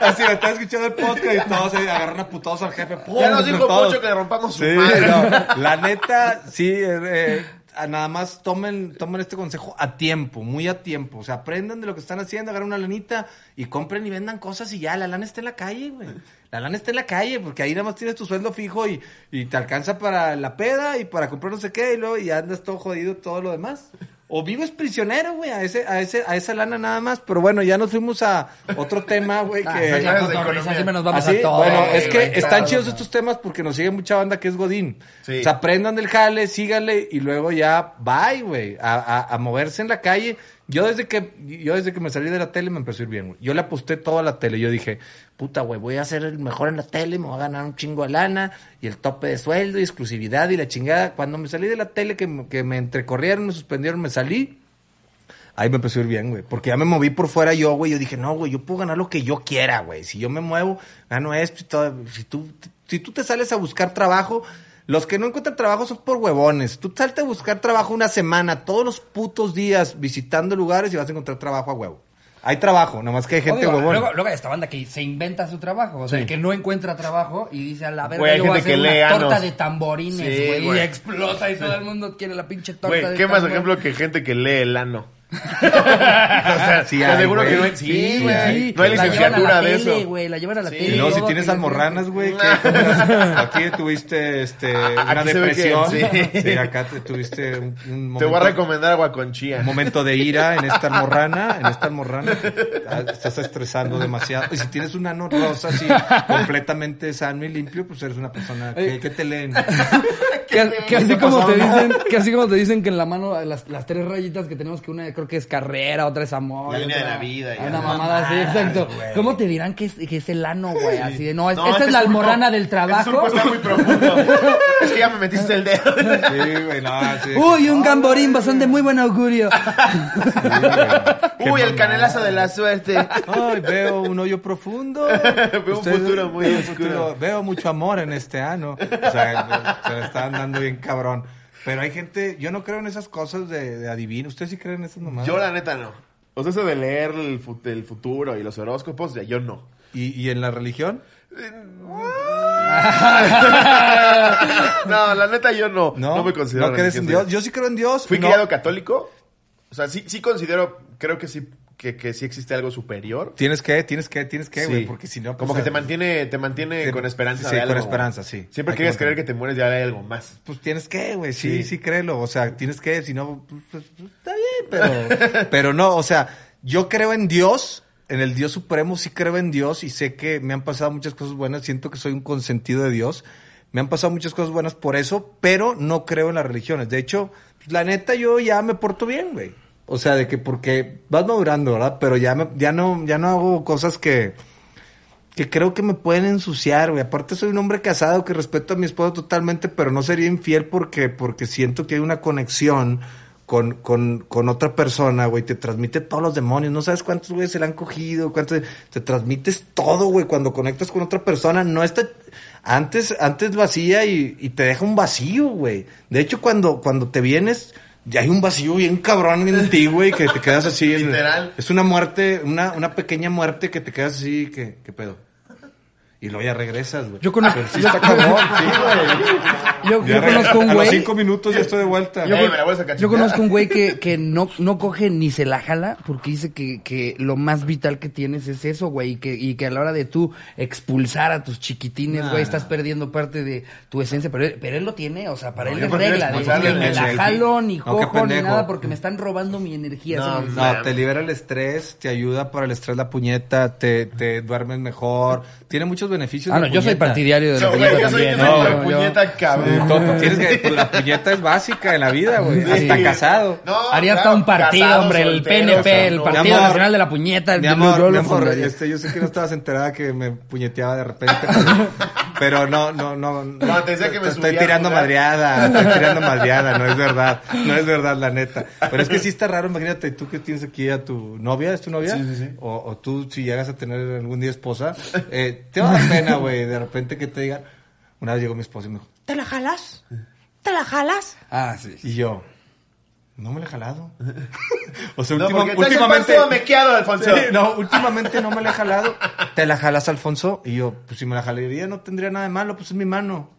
Así, me está escuchando el podcast y todos se agarran a putados al jefe. ¡pum! ya nos dijo todos. Poncho que le rompamos su Sí, madre. no, la neta, sí, eh, eh, nada más tomen, tomen este consejo a tiempo, muy a tiempo. O sea, aprendan de lo que están haciendo, agarren una lanita y compren y vendan cosas y ya, la lana está en la calle, güey. La lana está en la calle, porque ahí nada más tienes tu sueldo fijo y, y te alcanza para la peda y para comprar no sé qué, y luego ya andas todo jodido todo lo demás. O vives prisionero, güey, a ese, a ese, a esa lana nada más. Pero bueno, ya nos fuimos a otro tema, güey, Ah, que... ya, de cotorriza, economía. siempre nos vamos ¿Ah, sí? a todo. Bueno, güey, es que güey, están claro, chidos no. estos temas porque nos sigue mucha banda que es Godín. Sí. O sea, aprendan del jale, síganle y luego ya bye, güey, a, a- a moverse en la calle. Yo desde que yo desde que me salí de la tele me empezó a ir bien, güey. Yo le aposté todo a la tele. Yo dije, puta, güey, voy a ser el mejor en la tele, me voy a ganar un chingo de lana y el tope de sueldo y exclusividad y la chingada. Cuando me salí de la tele, que, me- que me entrecorrieron, me suspendieron, me salí. Ahí me empezó a ir bien, güey. Porque ya me moví por fuera yo, güey. Yo dije, no, güey, yo puedo ganar lo que yo quiera, güey. Si yo me muevo, gano esto y todo. Si tú, si tú te sales a buscar trabajo, los que no encuentran trabajo son por huevones. Tú salte a buscar trabajo una semana, todos los putos días, visitando lugares y vas a encontrar trabajo a huevo. Hay trabajo, nomás que hay gente Digo, huevón. luego, luego hay esta banda que se inventa su trabajo. O sea, el que no encuentra trabajo y dice a la verga, yo voy a hacer que una torta de tamborines, Sí, güey. y explota y todo el mundo quiere la pinche torta Güey, de ¿qué más ejemplo que gente que lee el ano? [laughs] o sea, Sí hay, güey. que no hay, sí, güey. sí. No licenciatura de tele, eso. güey, la llevan a la Sí. tele. Luego si tienes que- almorranas, güey, que [laughs] [laughs] aquí tuviste este, una ve que- depresión. sí. Sí, acá te tuviste un, un Te voy a recomendar agua con chía. un momento de ira en esta almorrana, en esta almorrana, ah, estás estresando demasiado. Y si tienes un ano rosa así, completamente sano y limpio, pues eres una persona que, que te leen. Que, que así como te dicen, que así como te dicen que en la mano las, las tres rayitas que tenemos que una creo que es carrera, otra es amor, La línea otra- de la vida, ya. Una mamada así, exacto. güey. ¿Cómo te dirán que es, que es el ano, güey? Así de, no, es- No, esta este es la almorrana del trabajo. está muy profundo. es que ya me metiste el dedo. [laughs] Sí, güey, no, sí. [laughs] Uy, un gamborimbo, son de muy buen augurio. [laughs] Sí. Uy, el canelazo de la suerte. Ay, veo un hoyo profundo. Veo un futuro muy oscuro. Veo mucho amor en este ano. O sea, se la están dando bien cabrón. Pero hay gente, yo no creo en esas cosas de, de adivino. ¿Ustedes sí creen en esas nomás? Yo la neta no. O sea, eso de leer el, el futuro y los horóscopos, ya yo no. ¿Y, y en la religión? [laughs] no, la neta yo no. No, No, me considero ¿No crees en religioso. Dios? Yo sí creo en Dios. Fui no. criado católico. O sea, sí, sí considero, creo que sí, que, que sí existe algo superior. Tienes que, tienes que, tienes que, Sí. güey, porque si no... Como pues, que te mantiene, te mantiene te- con esperanza sí, de con algo. esperanza, sí. Siempre quieres creer que te mueres y ya hay algo más. Pues tienes que, güey, sí, Sí. sí, créelo. O sea, tienes que, si no, pues, pues, pues, está bien, pero, [laughs] pero no, o sea, yo creo en Dios, en el Dios supremo, sí creo en Dios y sé que me han pasado muchas cosas buenas, siento que soy un consentido de Dios. Me han pasado muchas cosas buenas por eso, pero no creo en las religiones. De hecho, la neta, yo ya me porto bien, güey. O sea, de que porque vas madurando, ¿verdad? Pero ya, me, ya, no, ya no hago cosas que, que creo que me pueden ensuciar, güey. Aparte soy un hombre casado que respeto a mi esposa totalmente, pero no sería infiel porque, porque siento que hay una conexión con, con, con otra persona, güey. Te transmite todos los demonios. No sabes cuántos, güey, se le han cogido, cuántos... Te transmites todo, güey, cuando conectas con otra persona. No está... Antes, antes lo y, y te deja un vacío, güey. De hecho, cuando, cuando te vienes... Ya hay un vacío bien cabrón en ti, güey, que te quedas así. en- [laughs] Literal. Es una muerte, una, una pequeña muerte que te quedas así, que, ¿qué pedo? Y luego ya regresas, güey. Yo conozco- Pero sí está cabrón, [laughs] sí, güey. Yo, conozco un A los güey. cinco minutos ya estoy de vuelta. Yo- Ey, me la voy a sacar Yo chingada. conozco un güey que, que no, no coge ni se la jala porque dice que, que lo más vital que tienes es eso, güey, y que, y que a la hora de tú expulsar a tus chiquitines, Nah. güey, estás perdiendo parte de tu esencia, pero él, pero él lo tiene, o sea, para No, él es regla, de me el- la jalo, ni No, cojo, ni pendejo. nada, porque me están robando mi energía. No. No, te libera el estrés, te ayuda para el estrés la puñeta, te, te duermes mejor, tiene muchos beneficios. Ah, la no, yo soy partidario de la Yo, puñeta yo soy, yo también. soy ¿no? la Yo- puñeta cabrón. Todo- tienes que, pues, la puñeta es básica en la vida, güey. Sí. Hasta casado. No, Haría hasta claro, un partido, casado, hombre, el PNP, el. Partido amor, Nacional de la Puñeta, el Mi yo amor, lo mi amor, este, yo sé que no estabas enterada que me puñeteaba de repente, pero, no, no, no. No, te decía que me Estoy tirando madreada, estoy tirando madreada, no es verdad, no es verdad, la neta. Pero es que sí está raro, imagínate, tú que tienes aquí a tu novia, ¿es tu novia? Sí, sí, sí. O, o tú, si llegas a tener algún día esposa, eh, te va a pena, güey, de repente que te digan, una vez llegó mi esposa y me dijo, ¿te la jalas? ¿Te la jalas? Ah, sí. Y yo, no me la he jalado. [laughs] o sea, No, última- últimamente... mequeado, Alfonso. Sí, no, últimamente no me la he jalado. ¿Te la jalas, Alfonso? Y yo, pues si me la jalaría no tendría nada de malo, pues es mi mano.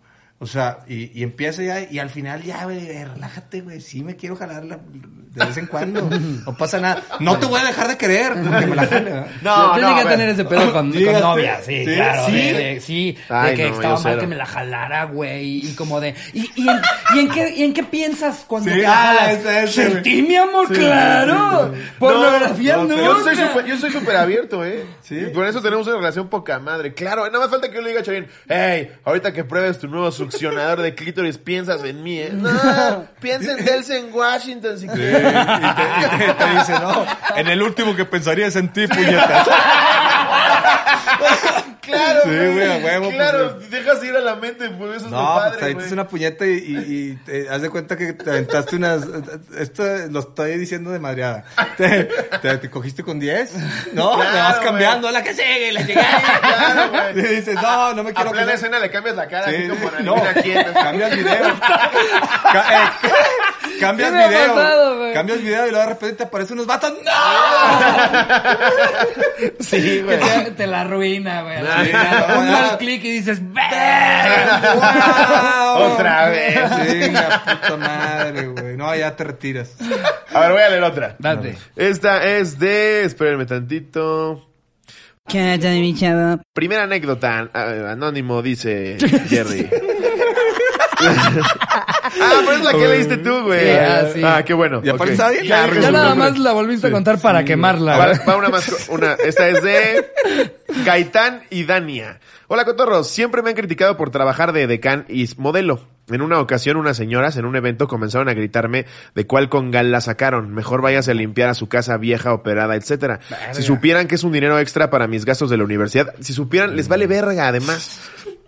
O sea, y, y empieza ya, y al final ya, güey, relájate, güey, sí me quiero jalarla de vez en cuando. [laughs] No pasa nada. No te voy a dejar de querer porque me la jale. No, [laughs] yo no, llegué a tener ese pedo [laughs] con, con novia, sí, ¿Sí? claro. ¿Sí? De, de- sí, Ay, de que no, estaba mal cero. que me la jalara, güey, y como de... ¿Y, y, en, y, en, qué, y en qué piensas cuando Sí, te la ah, jalas? ese, ese, güey. Sentí, mi amor, claro. Pornografía no. no, yo soy yo soy súper abierto, ¿eh? Sí. Y por eso tenemos una relación poca madre. Claro, nada más falta que yo le diga a Chavín, hey, ahorita que pruebes tu nuevo succionador de clítoris, piensas en mí, ¿eh? No, piensa en Delsen Washington. Si Sí, y te, y te- te dice, no, en el último que pensaría es en ti, puñetas. [laughs] [laughs] Claro, Sí, güey, a huevo, Claro, pues, dejas ir a la mente, pues eso es lo No, padre, pues ahí te güey. una puñeta y, y, y te haz de cuenta que te aventaste unas... Esto lo estoy diciendo de madreada. ¿Te, te, te cogiste con 10? No, Claro, le vas güey. cambiando, la que sigue, la llegada. Claro, güey. Y dices, no, no me A quiero plena casar. escena le cambias la cara, Sí, así como en no, quién. cambias video. Ca- eh, cambias me ha video. pasado, güey. cambias video y luego de repente te aparecen unos vatos. ¡No! [laughs] Sí, güey. te, te la arruina, güey. Un mal clic y dices. ¡Wow! Otra vez. Sí, la puta madre, güey. No, ya te retiras. A ver, voy a leer otra. Date. Esta es de. Espérenme tantito. ¿Qué onda, mi chavo? Primera anécdota. Anónimo dice [laughs] Jerry. [laughs] ah, pero es la que leíste tú, güey. Sí, ah, sí. Ah, qué bueno. Y aparte ok. está bien Ya largo, nada más la volviste a contar para quemarla. Va, una más. Una, esta es de Gaitán y Dania. Hola, cotorros. Siempre me han criticado por trabajar de decán y modelo. En una ocasión, unas señoras en un evento comenzaron a gritarme de cuál congal la sacaron. Mejor váyase a limpiar a su casa vieja, operada, etcétera. Si supieran que es un dinero extra para mis gastos de la universidad, si supieran, les vale verga, además.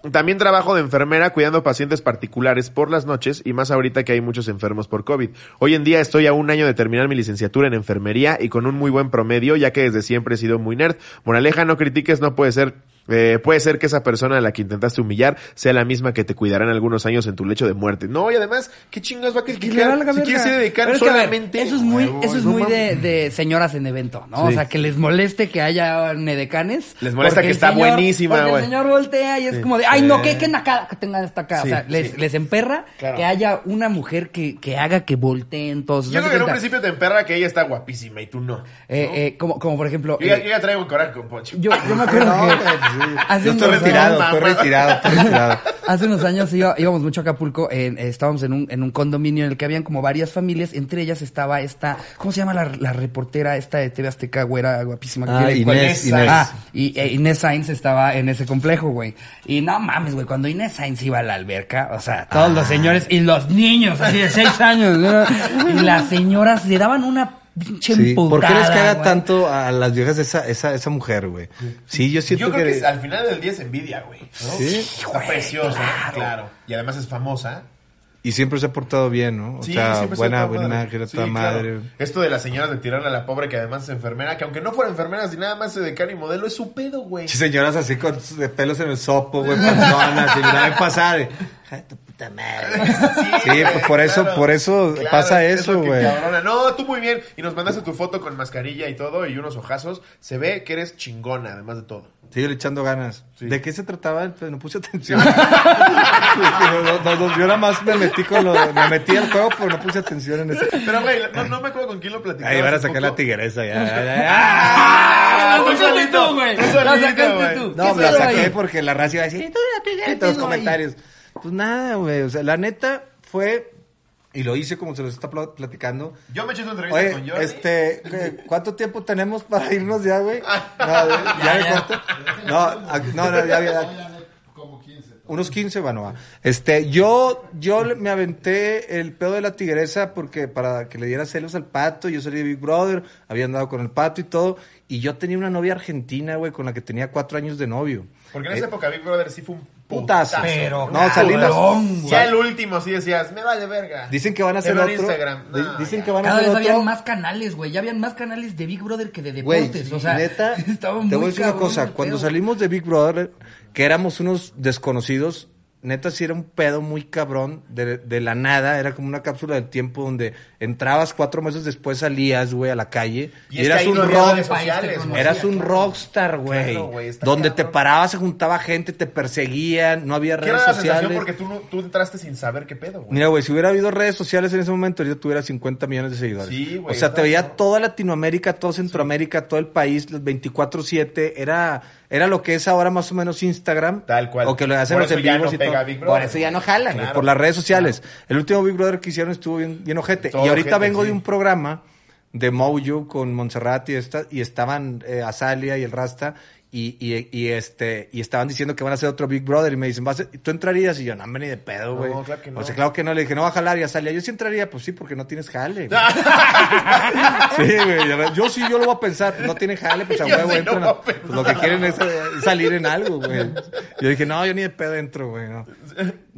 También trabajo de enfermera cuidando pacientes particulares por las noches y más ahorita que hay muchos enfermos por COVID. Hoy en día estoy a un año de terminar mi licenciatura en enfermería y con un muy buen promedio ya que desde siempre he sido muy nerd. Moraleja, no critiques, no puede ser Eh, puede ser que esa persona a la que intentaste humillar sea la misma que te cuidará en algunos años en tu lecho de muerte. No, y además, ¿qué chingas va a Que le criticar? Si verga. quieres dedicar Pero es que, a ver, solamente... eso es muy, eso es no muy de, de señoras en evento, ¿no? O sea, que les moleste que haya nedecanes. Les molesta que está señor- buenísima, güey. el señor voltea y es como de, ay, no, qué, qué nacada que tengan esta acá. Sí, o sea, les, sí. les emperra Claro. que haya una mujer que, que haga que volteen todos. Yo ¿Haz de creo que en un principio te emperra que ella está guapísima y tú no. Eh, eh, como, como por ejemplo. Yo ya, eh, yo ya traigo coraje con Poncho. yo, yo me acuerdo [laughs] que. [laughs] hace Yo estoy unos retirado, años- estoy retirado, estoy retirado. [laughs] Hace unos años iba- íbamos mucho a Acapulco, en- estábamos en un, en un condominio en el que habían como varias familias, entre ellas estaba esta, ¿cómo se llama la, la reportera esta de TV Azteca, güera, guapísima? que Ah, tiene- Inés, Inés. Ah, y eh, Inés Sainz estaba en ese complejo, güey. Y no mames, güey, cuando Inés Sainz iba a la alberca, o sea, todos los señores y los niños, así de seis años, ¿no? [laughs] y las señoras le daban una pinche Sí. ¿Por qué les caga güey. tanto a las viejas esa, esa, esa mujer, güey? Sí, yo siento Yo creo que, que... al final del día es envidia, güey. ¿no? Sí. Está preciosa, claro. Y además es famosa. Y siempre se ha portado bien, ¿no? O Sí, sea, siempre se buena, buena a Sí, toda claro. madre. Esto de las señoras de tirarle a la pobre que además es enfermera, que aunque no fuera enfermera, si nada más se decana y modelo, es su pedo, güey. Sí, señoras así con sus- de pelos en el sopo, güey, personas, y pasar. "Hija de tu puta madre. [laughs] Sí, pues por eso- por eso pasa es eso, güey. No, tú muy bien. Y nos mandaste tu foto con mascarilla y todo y unos ojazos. Se ve que eres chingona, además de todo. Sigue echando ganas. Sí. ¿De qué se trataba? Pues no puse atención. no, [laughs] no, yo nada más me metí con lo, me metí al juego, pero no puse atención en eso. Pero, güey, no, no me acuerdo con quién lo platicaba. Ahí van a sacar poco. la tigresa ya. ¡Ah! No, ¿Qué me la saqué ahí? porque la raza iba a decir, "Tú la tigresa", en todos los ahí? Pues nada, güey. O sea, la neta fue, y lo hice como se los está pla- platicando. Yo me eché tu entrevista Oye, con Jordi. este, ¿qué- ¿cuánto tiempo tenemos para irnos ya, güey? No, [laughs] ya, Ya, me ya. corto. No, no, no, ya, ya. Unos 15, bueno, va. Este, yo, yo me aventé el pedo de la tigresa porque para que le diera celos al pato, yo salí de Big Brother, había andado con el pato y todo, y yo tenía una novia argentina, güey, con la que tenía cuatro años de novio. Porque en esa época Big Brother sí fue un Pero, No, salimos- cabrón, Ya el último sí decías, me vale verga. Dicen que van a hacer otro. Instagram. No, dicen ya. que van a Cada hacer vez otro. habían más canales, güey. Ya habían más canales de Big Brother que de Güey, deportes. o sea, neta, [laughs] estaba te voy a decir una cosa. Cuando salimos de Big Brother, que éramos unos desconocidos, neta sí era un pedo muy cabrón de, de la nada. Era como una cápsula del tiempo donde entrabas cuatro meses después, salías, güey, a la calle. Y Y, eras un no rock. sociales, Eras un rockstar, güey. Claro, güey, está donde te parabas, se juntaba gente, te perseguían, no había ¿Qué redes era la sensación? sociales. Porque tú, no- tú entraste sin saber qué pedo, güey. Mira, güey, si hubiera habido redes sociales en ese momento, yo tuviera 50 millones de seguidores. Sí, güey, O sea, te veía toda Latinoamérica, todo Centroamérica, todo el país, los 24-7. Era, era lo que es ahora más o menos Instagram. Tal cual. O que lo hacen Por los eso en vivos no y pega todo. Big Brother, Por eso ya no jalan, Claro, por las redes sociales. El último Big Brother que hicieron estuvo bien, bien ojete. Todo y ahorita ojete, vengo sí. de un programa de Mojo con Montserrat y, esta, y estaban eh, Azalia y el Rasta. Y, y, y, este, y estaban diciendo que van a hacer otro Big Brother y me dicen, ¿vas a- ¿tú entrarías? Y yo, no, hombre, ni de pedo, güey. No, claro que no. O sea, claro que no. Le dije, no va a jalar y Azalia. Yo sí entraría, pues sí, porque no tienes jale. güey. [laughs] sí, güey. Yo sí, yo lo voy a pensar. No tiene jale, pues a [laughs] huevo sí lo entran. a Pues lo que quieren es eh, salir en algo, güey. Yo dije, no, yo ni de pedo entro, güey. No.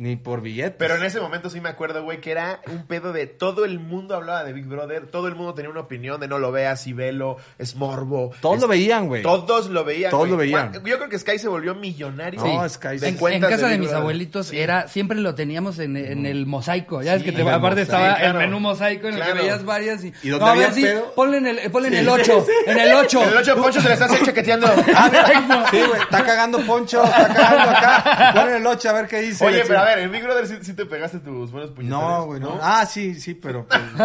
Ni por billetes. Pero en ese momento sí me acuerdo, güey, que era un pedo de todo el mundo hablaba de Big Brother, todo el mundo tenía una opinión de no lo veas y velo, es morbo. Todos es- lo veían, güey. Todos lo veían. Todos lo veían. Yo creo que Sky se volvió millonario. No, Sí. Sky de En, en casa de, Big mis Brother. abuelitos Sí. era siempre lo teníamos en, en el mosaico. Ya ves Sí, que te, aparte mosaico, estaba claro. el menú mosaico en el que veías varias y, ¿Y dónde no, a ver, había sí, pedo? ponle en el ponle en el 8, en el 8. En el 8 Poncho se le está chaqueteando. [laughs] Ah, mira, sí, güey, está cagando Poncho, está cagando acá. Pon el 8 a ver qué dice. Oye, pero a decía. Ver, en Big Brother sí, sí te pegaste tus buenos puñetazos. No, güey, no. Ah, sí, sí, pero. pues, [laughs]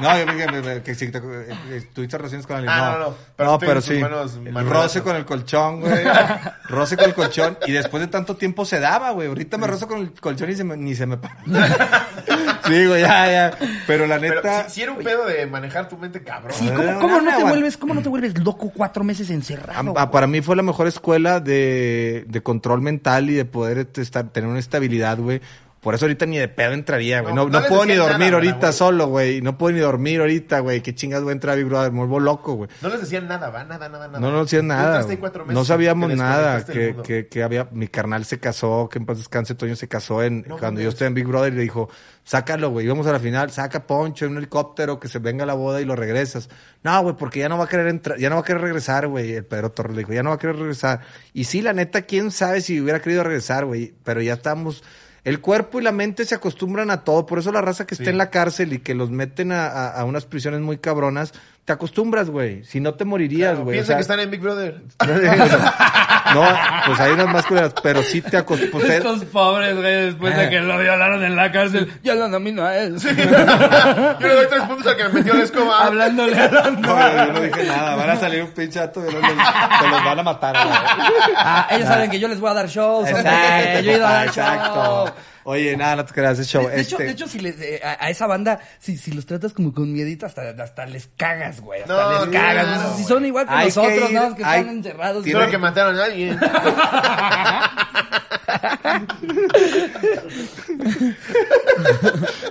no, yo dije que si te, eh, tuviste relaciones con alguien. Ah, no, no, no, no. pero Pero, tú tus sí. buenos El roce con el colchón, güey. roce con el colchón. Y después de tanto tiempo se daba, güey. Ahorita me rozo con el colchón y se me, ni se me para. [laughs] sí, güey, ya, ya. Pero la Pero neta. si, si era un pedo de manejar tu mente cabrón. Sí, ¿cómo, no, cómo no, no, te vuelves, cómo no te vuelves loco cuatro meses encerrado? Ah, ah, para mí fue la mejor escuela de, de control mental y de poder este, tener una estabilidad, güey. Por eso ahorita ni de pedo entraría, güey. No, No, no no, les puedo ni dormir nada, ahorita solo, güey. No puedo ni dormir ahorita, güey. Qué chingas voy a entrar a Big Brother. Me vuelvo loco, güey. No les decían nada, va, nada, nada, nada. No nos decían nada. meses No sabíamos que nada. del Que, que, que había. Mi carnal se casó, que en paz descanse, Toño se casó en No cuando yo estoy en Big Brother y le dijo, sácalo, güey. Íbamos a la final, saca Poncho en un helicóptero, que se venga a la boda y lo regresas. No, güey, porque ya no va a querer entrar, ya no va a querer regresar, güey. El Pedro Torres le dijo, ya no va a querer regresar. Y sí, la neta, quién sabe si hubiera querido regresar, güey. Pero ya estamos. El cuerpo y la mente se acostumbran a todo. Por eso la raza que está Sí. en la cárcel y que los meten a, a- a unas prisiones muy cabronas, te acostumbras, güey. Si no te morirías, Claro, güey. O Piensa sea, que están en Big Brother. [laughs] no, pues hay unas más culeras, pero sí te acostumbras. Estos pobres, güey, después de que lo violaron en la cárcel, ya lo nomino a él. [laughs] Yo le doy tres puntos al que me metió la escoba. Hablándole, hablando. No, yo no dije nada. Van a salir un pinche ato y los, te los van a matar, güey. Ah, ellos saben que yo les voy a dar shows. hombre, Yo he ido a dar show. Oye, nada, no te creas, ese show. De, de hecho, este, de hecho, si les, eh, a, a esa banda, si, si los tratas como con miedito, hasta, hasta les cagas, güey. Hasta No, les cagas. no. Si son igual que Hay que nosotros, ir, más que hay- están encerrados. tiene- que mataron a alguien.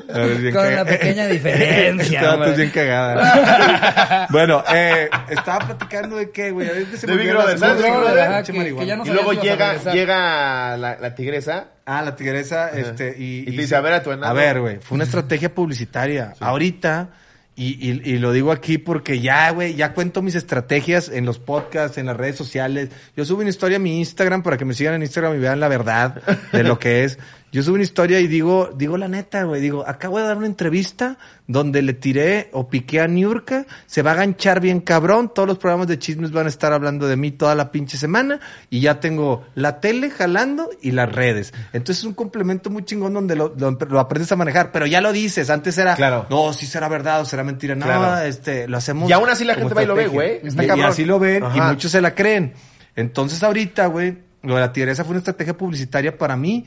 Con caga- una pequeña diferencia, Este vato güey. es bien cagada. [laughs] bueno, eh, estaba platicando de qué, güey. A ver, que se De me Big Brother, no Y luego llega, llega la, la tigresa. Ah, la tigresa, este, y... Y te dice, a ver, a tu enano. A ver, güey, fue una estrategia publicitaria. Ahorita, y, y, y lo digo aquí porque ya, güey, ya cuento mis estrategias en los podcasts, en las redes sociales. Yo subo una historia a mi Instagram para que me sigan en Instagram y vean la verdad de lo que es. Yo subo una historia y digo, digo la neta, güey, digo, acabo de dar una entrevista donde le tiré o piqué a Niurka, se va a ganchar bien cabrón, todos los programas de chismes van a estar hablando de mí toda la pinche semana y ya tengo la tele jalando y las redes. Entonces es un complemento muy chingón donde lo, lo, lo aprendes a manejar, pero ya lo dices, antes era, Claro. no, si será verdad o será mentira, no, Claro. este, lo hacemos. Y aún así la gente va y lo ve, güey. Está Y- y, cabrón. así lo ven y muchos se la creen. Entonces ahorita, güey, lo de la tigresa fue una estrategia publicitaria para mí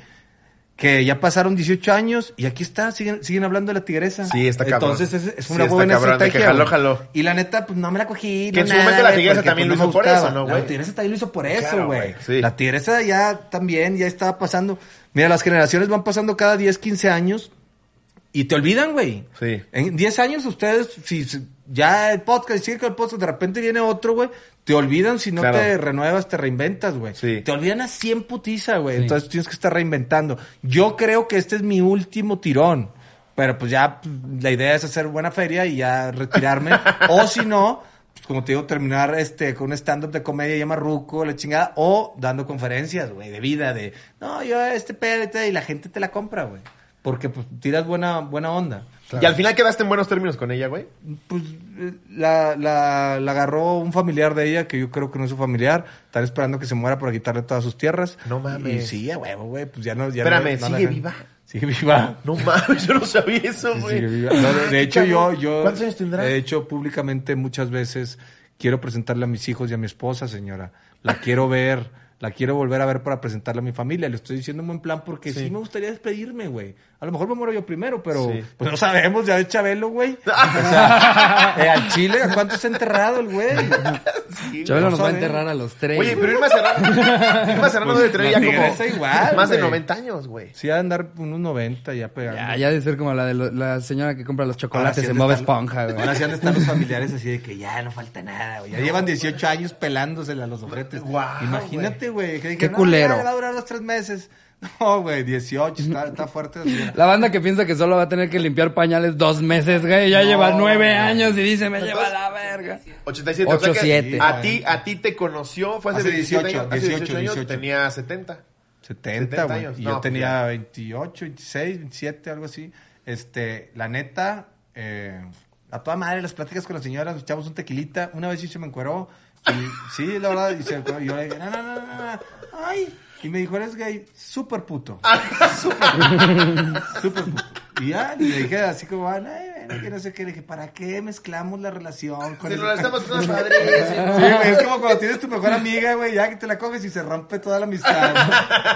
que ya pasaron 18 años y aquí está, siguen, siguen hablando de la tigresa. Sí, está cabrón. Entonces es, es Sí, una está buena de que estrategia. jaló. Y la neta, pues no me la cogí. Que no en su nada, momento la güey, tigresa también pues, lo hizo por eso, ¿no, güey? La tigresa también lo hizo por eso, Claro, güey. güey, sí. La tigresa ya también, ya estaba pasando. Mira, las generaciones van pasando cada 10, 15 años y te olvidan, güey. Sí. En 10 años ustedes, si si ya el podcast, sigue con el podcast, de repente viene otro, güey, te olvidan si no Claro. te renuevas, te reinventas, güey. Sí. Te olvidan a 100 putiza, güey. Entonces tienes que estar reinventando. Yo creo que este es mi último tirón. Pero pues ya la idea es hacer buena feria y ya retirarme. [laughs] o si no, pues como te digo, terminar este con un stand-up de comedia llama Ruco, la chingada, o dando conferencias, güey, de vida, de no, yo este pedo y tal", y la gente te la compra, güey. Porque pues tiras buena, buena onda. Y al final quedaste en buenos términos con ella, güey. Pues eh, la, la, la agarró un familiar de ella, que yo creo que no es su familiar. Están esperando que se muera para quitarle todas sus tierras. No mames. Y sí, huevo, güey. Pues ya no. Ya Espérame, no- no la ¿sigue viva? Sigue viva. No mames, yo no sabía eso, güey. sigue viva. No, de, de hecho, yo, yo. ¿Cuántos años tendrá? He hecho públicamente muchas veces. Quiero presentarle a mis hijos y a mi esposa, señora. La quiero ver. La quiero volver a ver para presentarle a mi familia. Le estoy diciendo en buen plan porque sí, Sí. me gustaría despedirme, güey. A lo mejor me muero yo primero, pero Sí. pues no sabemos. Ya es Chabelo, güey. [laughs] O sea, [laughs] eh, al Chile, ¿a cuánto está enterrado el güey? [laughs] Chabelo no nos va a enterrar a los tres. Oye, pero Irma Serrano, Irma Serrano Pues, tener la ya como igual, más de güey. 90 años, güey. Sí, ha de andar unos 90 ya pegando. Ya, ya de ser como la de lo- la señora que compra los chocolates sí en Bob de Esponja, güey. Ahora sí han de estar los familiares así de que ya no falta nada, güey. Ya llevan 18 años pelándosela a los ojetes. Imagínate, güey. que Qué "No, culero". ya va a durar los tres meses. [laughs] No, güey, 18, está, está fuerte. la banda que piensa que solo va a tener que limpiar pañales dos meses, güey. Ya No, lleva nueve güey. años y dice, me Entonces- lleva la verga. 87, o sea que 87. a ti, a ti te conoció, fue hace, Hace 17 18, años, hace 18, 18, años, 18. tenía 70. 70, 70 güey. años. Y No, yo pues tenía ya. 28, 26, 27, algo así. Este, la neta, eh, a toda madre las pláticas con la señora, nos echamos un tequilita. Una vez sí se me encueró. Y sí, la verdad, y, se yo le dije, no, no, no, no, no. Ay. Y me dijo, eres gay, súper puto. Súper [laughs] puto. Súper puto. Y ya, y le dije así como, ay, bueno, que no sé qué. Le dije, ¿para qué mezclamos la relación con Si el- la estamos pasando [laughs] padrísimo. Sí, güey, es como cuando tienes tu mejor amiga, güey, ya que te la coges y se rompe toda la amistad.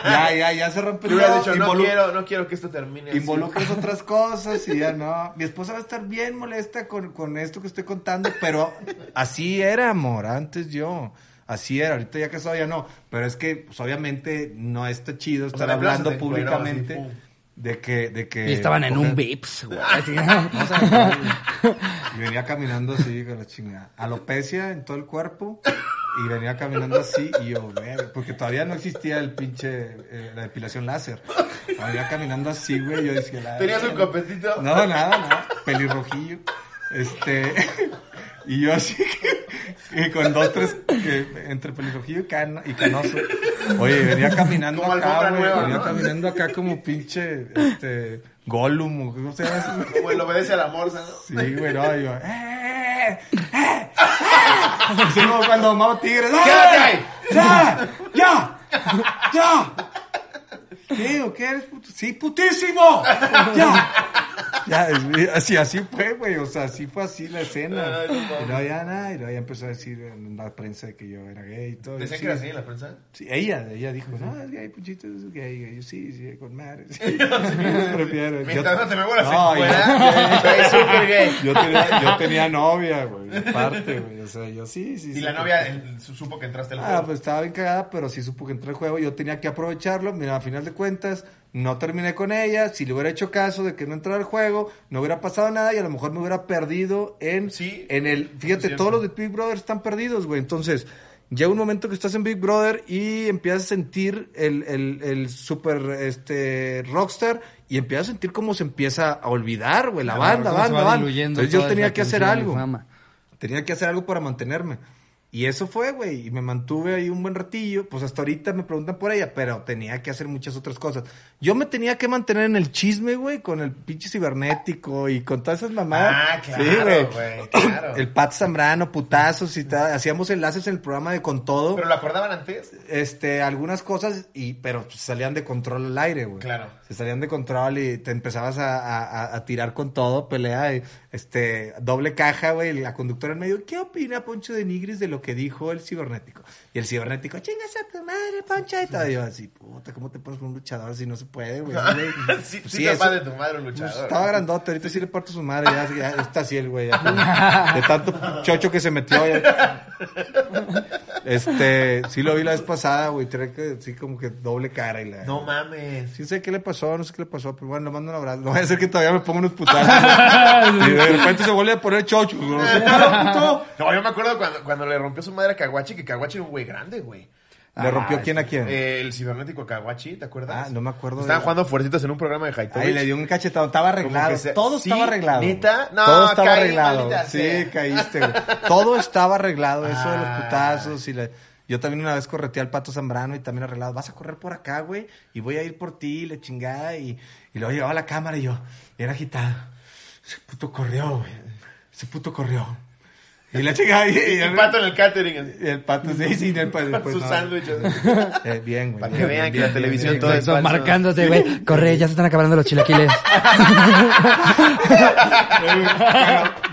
ya, ya, ya se rompe todo. dicho, no Involu- quiero, no quiero que esto termine así. Involucras otras cosas y ya no. Mi esposa va a estar bien molesta con, con esto que estoy contando, pero así era, amor, antes yo. Así era, ahorita ya casado ya no. Pero es que, pues, obviamente, no está chido estar sea, hablando no, públicamente. De que, de que. Y estaban en un Vips, güey. [laughs] así. No y venía caminando así con la chingada. Alopecia en todo el cuerpo. Y venía caminando así y yo, porque todavía no existía el pinche, eh, la depilación láser. Venía caminando así, güey, yo decía, la ¿Tenías un copetito? No, nada, nada, pelirrojillo. Este, [laughs] y yo así que, que con dos, tres, que entre pelirrojillo y, cano- y canoso. Oye, venía caminando Como acá, güey, venía ¿no? caminando acá como pinche, este, Gollum, o ¿cómo se llama? Como el obedece a la morsa, ¿no? Sí, güey, no, yo, ¡eh! ¡eh! ¡eh! Así como cuando Mao Tigres, ¡eh! ¡Quédate ahí! ¡Ya! ¡Ya! ¡Ya! ¿Qué? ¿O qué eres puto? ¡Sí, putísimo! [laughs] ¡Ya! Ya, así, así fue, güey, o sea, así fue así la escena. Ay, no y luego ya nada, y luego ya empezó a decir en la prensa que yo era gay y todo. y ¿Decían sí, que era así en la prensa? Sí, ella, ella dijo, no, es gay, puchito, es gay, gay. Yo, sí, sí, con madre. [laughs] Sí, [laughs] prefiero. Mientras no te me vuelas No, yo-. Yo tenía, yo tenía novia, güey, aparte, güey. O sea, yo sí, sí. Y sí, la novia su- supo que entraste al Ah, juego. pues estaba bien cagada, pero sí supo que entré al juego. Yo tenía que aprovecharlo. Mira, a final de cuentas, no terminé con ella. Si le hubiera hecho caso de que no entrara al juego, no hubiera pasado nada y a lo mejor me hubiera perdido en, Sí, en el. Fíjate, todos los de Big Brother están perdidos, güey. Entonces, llega un momento que estás en Big Brother y empiezas a sentir el, el, el super este, rockstar y empiezas a sentir cómo se empieza a olvidar, güey, la Claro, banda, banda, banda. Entonces yo tenía que hacer algo. Tenía que hacer algo para mantenerme. Y eso fue, güey. Y me mantuve ahí un buen ratillo. Pues hasta ahorita me preguntan por ella, pero tenía que hacer muchas otras cosas. Yo me tenía que mantener en el chisme, güey, con el pinche cibernético y con todas esas mamadas. Ah, claro, güey, claro. [clears throat] El Pat Zambrano, putazos y tal. Hacíamos enlaces en el programa de Con Todo. ¿Pero lo acordaban antes? Este, algunas cosas, y pero pues, salían de control al aire, güey. Claro. Se salían de control y te empezabas a, a- a- a tirar con todo, pelea, y, este, doble caja, güey, la conductora en medio. ¿Qué opina Poncho de Nigris de lo que dijo el cibernético? Y el cibernético, chingas a tu madre, Poncho, y todo. Y yo así, puta, ¿cómo te pones con un luchador si no se puede, güey? [laughs] sí, sí, Sí, capaz eso- de tu madre un Pues, luchador. estaba grandote, ahorita sí le parto su madre, ya, ya está así el güey. ya. [laughs] De tanto chocho que se metió. ya. Este, sí lo vi la vez pasada, güey, trae que sí como que doble cara y la... No mames. Sí sé qué le pasó, no sé qué le pasó, pero bueno, le mando un abrazo. No vaya a ser que todavía me ponga unos putazos. [laughs] y de repente se vuelve a poner chocho. ¿no? No, yo me acuerdo cuando, cuando le rompió su madre a Kawachi, que Kawachi era un güey grande, güey. ¿Le rompió quién a quién? Eh, el cibernético Kawachi, ¿te acuerdas? Ah, no me acuerdo de- Estaban jugando fuercitos en un programa de Haitovich. Ahí le dio un cachetado, estaba arreglado, se- todo ¿Sí? estaba arreglado. No, todo estaba caí, arreglado. Sí, caíste, güey. Todo estaba arreglado, eso de los Ah. putazos y la- Yo también una vez correteé al Pato Zambrano y también arreglado. Vas a correr por acá, güey, y voy a ir por ti, le chingada. Y, y luego llegaba la cámara y yo, bien agitado. Ese puto corrió, güey. Ese puto corrió. Y la chingada. Y, y Y el pato en el catering. y el pato, sí, sí, el pato. Pues, sus no. sándwiches. Eh, bien, güey. Para que bien, vean bien, que bien, la televisión bien, todo bien. es falso. marcándote, güey. Corre, ya se están acabando los chilaquiles. [laughs] Bueno,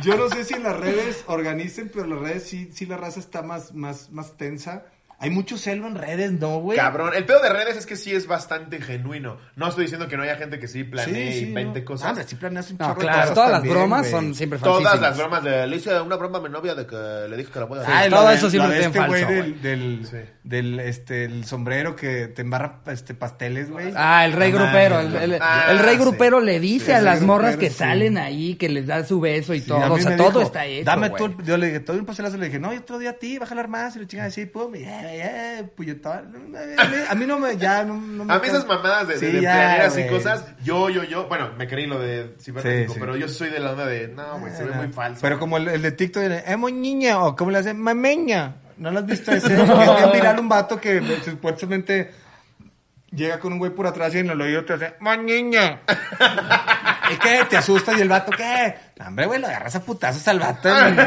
yo no sé si en las redes organicen, pero en las redes sí, sí la raza está más, más, más tensa. Hay mucho celo en redes, ¿no, güey? Cabrón. El pedo de redes es que sí es bastante genuino. No estoy diciendo que no haya gente que sí Sí, planee sí, y invente no. cosas. Ah, hombre, sí planeas un No, chorro de claro, cosas todas las bromas son siempre Todas falsísimas. las bromas de le hice una broma a mi novia de que le dije que la voy a hacer. Ah, y Todo de- eso sí lo de este güey falso, del, güey. del, Sí. del, este, el sombrero que te embarra este, pasteles, güey. Ah, el rey grupero. El, el- Ah, el rey sí. grupero le dice Sí, a las morras grupero, que sí. salen ahí, que les da su beso y Sí, todo. O sea, todo está hecho. Dame tú, yo le dije, te doy un pastelazo. Le dije, no, yo otro día a ti, vas a jalar más. Y le chingada así, pum, y, eh. A mí- no me, ya, no, no me. A mí esas mamadas de, Sí, de ya, güey. cosas, yo, yo, yo, bueno, me creí lo de cibernético, Sí, sí. pero yo soy de la onda de, no, güey, se ve muy falso. Pero como el, el de TikTok, eh, muy niña, o como le hacen, mameña. ¿No lo has visto ese? [laughs] Es bien viral un vato que pues, supuestamente llega con un güey por atrás y en el oído te hace, niña. [laughs] ¿Y qué? Te asustas y el vato, ¿qué? Hombre, güey, lo agarras a putazos al vato en,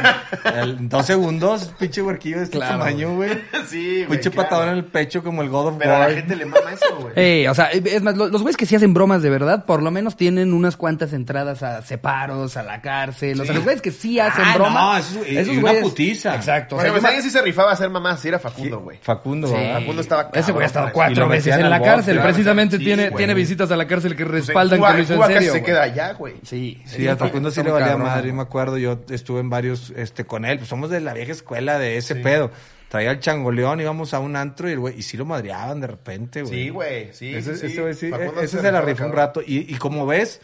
en [laughs] dos segundos, pinche huerquillo de este Claro, tamaño, güey. [laughs] sí, güey. Pinche claro. patadón en el pecho como el God of Pero a la gente le mama eso, güey. [laughs] Eh, o sea, es más, lo- los güeyes que sí hacen bromas de verdad, por lo menos tienen unas cuantas entradas a separos, a la cárcel. O sea, los güeyes que sí hacen Ah, bromas. no, eso es- una putiza. Exacto. o sea, me- ¿sabes si se rifaba a hacer mamás? Sí, era Facundo, güey. Facundo, Sí. Facundo estaba Ese güey ha estado cuatro veces en la cárcel. claro, Precisamente sí, tiene, tiene visitas a la cárcel que Pues respaldan que lo hizo en serio. se queda allá, güey. Sí. Sí, a Facundo sí le muy valía cabrón, madre, yo me acuerdo, yo estuve en varios, este, con él, pues somos de la vieja escuela de ese pedo. traía el changoleón, íbamos a un antro y el güey, y sí lo madreaban de repente, güey. Sí, güey, sí. Ese, sí, ese sí, e- ese se se la rifó un rato. Y, y como ves,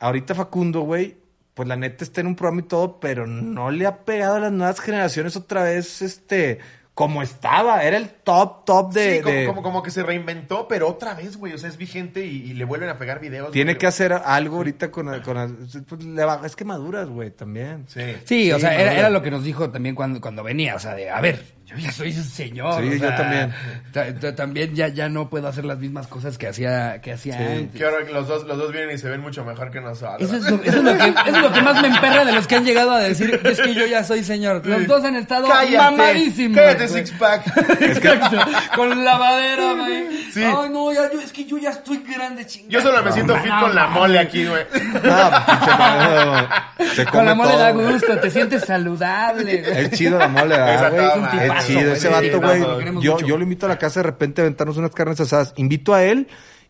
ahorita Facundo, güey, pues la neta está en un programa y todo, pero no le ha pegado a las nuevas generaciones otra vez, este, como estaba. Era el top, top de... sí, como, de- como, como que se reinventó, pero otra vez, güey. O sea, es vigente y, y le vuelven a pegar videos. Tiene güey. que hacer algo ahorita con... con pues, es que maduras, güey, también. Sí. Sí, o Sí, sea, era, era lo que nos dijo también cuando, cuando venía, o sea, de, a ver, yo ya soy un señor. Sí, o yo sea, también. ta- ta- también ya, ya no puedo hacer las mismas cosas que hacía, que hacía antes. Que ahora los dos, los dos vienen y se ven mucho mejor que nosotros. Eso es, lo, eso, es lo que, eso es lo que más me emperra de los que han llegado a decir, es que yo ya soy señor. Los dos han estado Cállate, mamadísimos. cállate, six pack. [laughs] Exacto, con lavadera, güey. Sí. Ay, no, ya, yo, es que yo ya estoy grande, chingada. Yo solo me siento fit con la mole aquí, güey. No, [laughs] Con la mole todo, da gusto, te sientes saludable. güey. Es chido la mole, ¿verdad, Esa güey? Toda chido güey. ese vato, Sí, güey. Yo, yo lo invito a la casa de repente a aventarnos unas carnes asadas. Invito a él,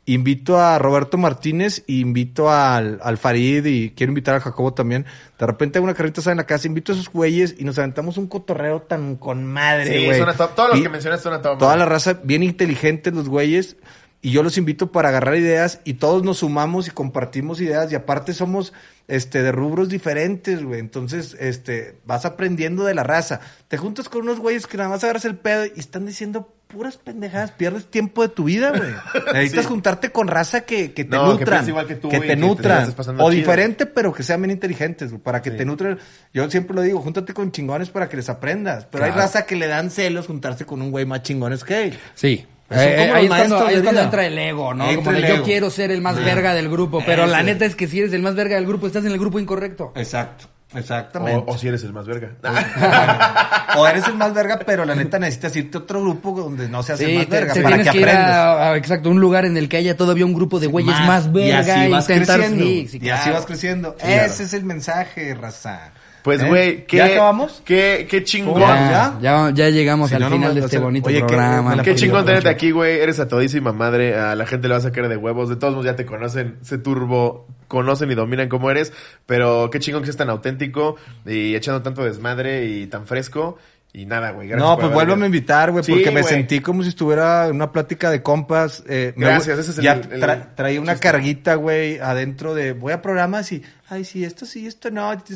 invito a Roberto Martínez, y invito al, al Farid y quiero invitar a Jacobo también. De repente una carnita asada en la casa, invito a esos güeyes y nos aventamos un cotorreo tan con madre, Sí, güey. suena top. Todos los Y que mencionas suenan top. Toda la raza bien inteligentes los güeyes. Y yo los invito para agarrar ideas y todos nos sumamos y compartimos ideas y aparte somos este de rubros diferentes, güey. Entonces, este, vas aprendiendo de la raza. Te juntas con unos güeyes que nada más agarras el pedo y están diciendo puras pendejadas, pierdes tiempo de tu vida, güey. [laughs] Necesitas Sí. juntarte con raza que, que te No, que nutran, piense igual que tú que te que nutran, o chido. diferente, pero que sean bien inteligentes, güey, para que Sí. te nutran. Yo siempre lo digo, júntate con chingones para que les aprendas, pero hay raza que le dan celos juntarse con un güey más chingones que él. Sí. Eh, como eh, ahí es cuando, ahí es cuando entra el ego, ¿no? Entra Como de el yo quiero ser el más verga del grupo, pero la neta es que si eres el más verga del grupo, estás en el grupo incorrecto. Exacto, exactamente. o si eres el más verga. [laughs] O eres el más verga, pero la neta necesitas irte a otro grupo donde no seas el Sí, más te, verga te para tienes que aprendas. a, a- exacto, un lugar en el que haya todavía un grupo de güeyes más, y verga así vas intentar- creciendo. sí, sí, y así vas creciendo. Claro. Ese es el mensaje, raza. Pues, ¿Eh? güey, qué, ¿Ya acabamos? Qué, qué chingón. ¿Ya? Ya, llegamos Si al no, final de este bonito oye, programa. Qué Apoyo chingón tenerte mucho. aquí, güey. Eres a todísima madre. A la gente le vas a caer de huevos. De todos modos ya te conocen, se turbo, conocen y dominan cómo eres. Pero qué chingón que seas tan auténtico y echando tanto desmadre y tan fresco. Y nada, güey. gracias No, pues vuélvame a invitar, güey, Sí, porque me güey. sentí como si estuviera en una plática de compas. eh, me Gracias, gu- ese es el- Ya el- tra- traía una carguita, güey, adentro de... Voy a programas y... Ay, sí, esto sí, esto no. aquí,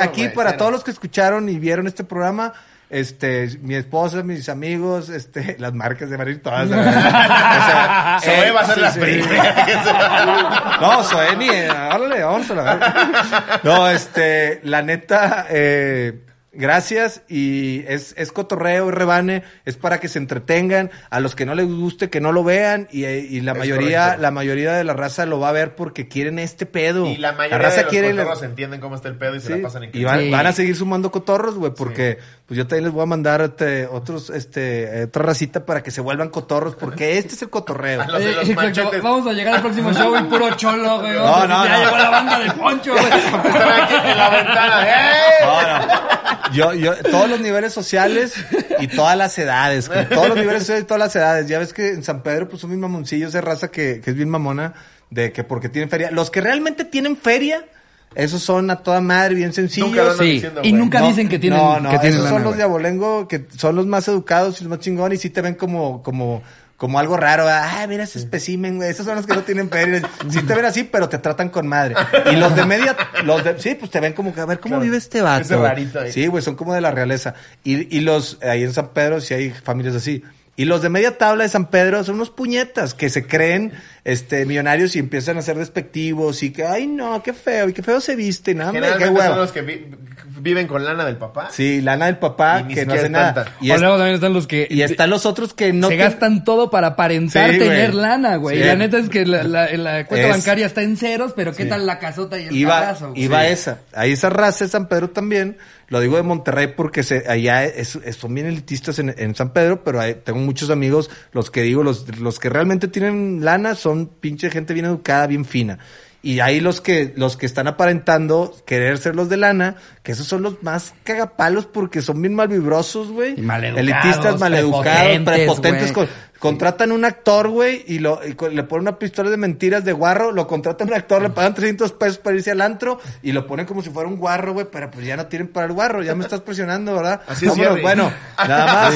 aquí güey, para todos los que escucharon y vieron este programa... Este, mi esposa, mis amigos, este, [laughs] las marcas de Madrid, todas. O sea, [laughs] Zoe eh, va a ser sí, la sí. primera. [laughs] No, Zoe ni, órale, vamos a la. No, este, la neta, eh, gracias y es, es cotorreo, es rebane, es para que se entretengan, a los que no les guste que no lo vean y, eh, y la Es mayoría, correcto. la mayoría de la raza lo va a ver porque quieren este pedo. Y la mayoría raza de los quiere cotorros entienden cómo está el pedo y se la pasan en y van, Sí. van a seguir sumando cotorros, güey, porque pues yo también les voy a mandar este, otros, este, otra racita para que se vuelvan cotorros, porque este es el cotorreo. [laughs] A los de Eh, los exacto, manchetes. Vamos a llegar al próximo show y puro cholo, güey. No, no, ya no. llegó la banda de Poncho, güey. [laughs] Están aquí en la ventana. [laughs] ¡Eh! No, no. Yo, yo, todos los niveles sociales y todas las edades, güey. todos los niveles sociales y todas las edades. Ya ves que en San Pedro, pues son bien mamoncillos, de raza que, que es bien mamona, de que porque tienen feria. Los que realmente tienen feria, esos son a toda madre, bien sencillos. Nunca lo andan Sí, diciendo, y güey. nunca No, dicen que tienen, no, no, que tienen esos lana, son los güey. de Abolengo, que son los más educados y los más chingones, y sí te ven como, como, como algo raro. Ah, mira ese especimen, güey. Esos son los que no tienen feria. [laughs] Sí te ven así, pero te tratan con madre. Y los de media, los de, sí, pues te ven como que, a ver, ¿cómo Claro. vive este vato? Ese rarito ahí. Sí, güey, son como de la realeza. Y, y los, ahí en San Pedro, sí hay familias así. Y los de media tabla de San Pedro son unos puñetas que se creen este millonarios y empiezan a ser despectivos y que, ay no, qué feo, y qué feo se viste, nada, hombre, qué son los que vi- viven con lana del papá. Sí, lana del papá que no hace nada. tanta. Y, o es- luego también están los que y están los otros que no se te- gastan todo para aparentar Sí, tener güey. lana, güey. Sí. Y la neta es que la, la- la cuenta Es- bancaria está en ceros, pero ¿qué Sí. tal la casota y el iba, güey? iba Sí. esa. Ahí esa raza de San Pedro también. Lo digo de Monterrey porque se, allá es- es- son bien elitistas en, en San Pedro, pero hay- tengo muchos amigos, los que digo, los, los que realmente tienen lana son pinche gente bien educada, bien fina. Y hay los que, los que están aparentando querer ser los de lana, que esos son los más cagapalos porque son bien malvibrosos, güey. Elitistas, maleducados, prepotentes, prepotentes. con- contratan un actor, güey, y, lo, y le ponen una pistola de mentiras de guarro, lo contratan un actor, le pagan 300 pesos para irse al antro y lo ponen como si fuera un guarro, güey, pero pues ya no tienen para el guarro, ya me estás presionando, ¿verdad? Así es, Vámonos, bueno, nada [laughs] más.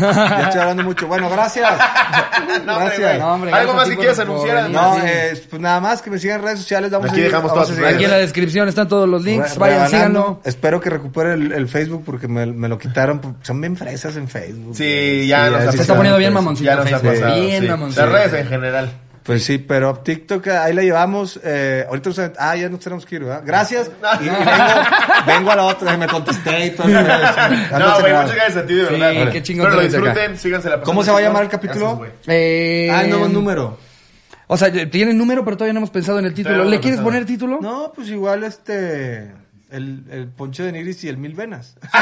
ya estoy hablando mucho. Bueno, gracias. [laughs] No, gracias. No, hombre, Algo gracias más si quieres anunciar. No, eh, pues nada más que me sigan en redes sociales. Vamos Aquí a ir- dejamos todas sus redes. Aquí en la descripción están todos los links. Re- Vayan, síganlo. Espero que recupere el, el Facebook porque me, me lo quitaron. Son bien fresas en Facebook. Sí, ya nos sí, Se está pasado. Bien mamoncito. Ya nos ha pasado. Bien sí. mamoncito. Las redes en general. Pues sí, pero TikTok ahí la llevamos. Eh, ahorita nos- ah, ya nos tenemos que ir, ¿verdad? Gracias. [laughs] Y, vengo, vengo a la otra, me contesté y todo. [laughs] No, güey, muchas gracias a ti, de Sí, verdad. qué chingón Pero lo tenerte acá. disfruten, síganse la ¿Cómo se va a llamar el capítulo? Gracias. Eh, Ah, nuevo número. O sea, tiene número, pero todavía no hemos pensado en el título. No ¿Le quieres pensado. poner título? No, pues igual este. El, el poncho de Nigris y el mil venas. [laughs]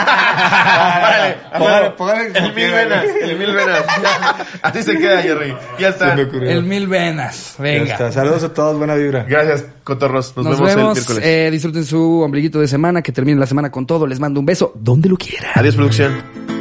Órale, Póngale- el mil quiera, venas, güey. el mil venas. Así se queda, Jerry. Ya está. Se me ocurrió. El mil venas. Ya Venga. está. Saludos a todos, buena vibra. Gracias, cotorros. Nos, Nos, vemos, el vemos. miércoles. eh, disfruten su ombliguito de semana. Que termine la semana con todo. Les mando un beso donde lo quieran. Adiós, producción.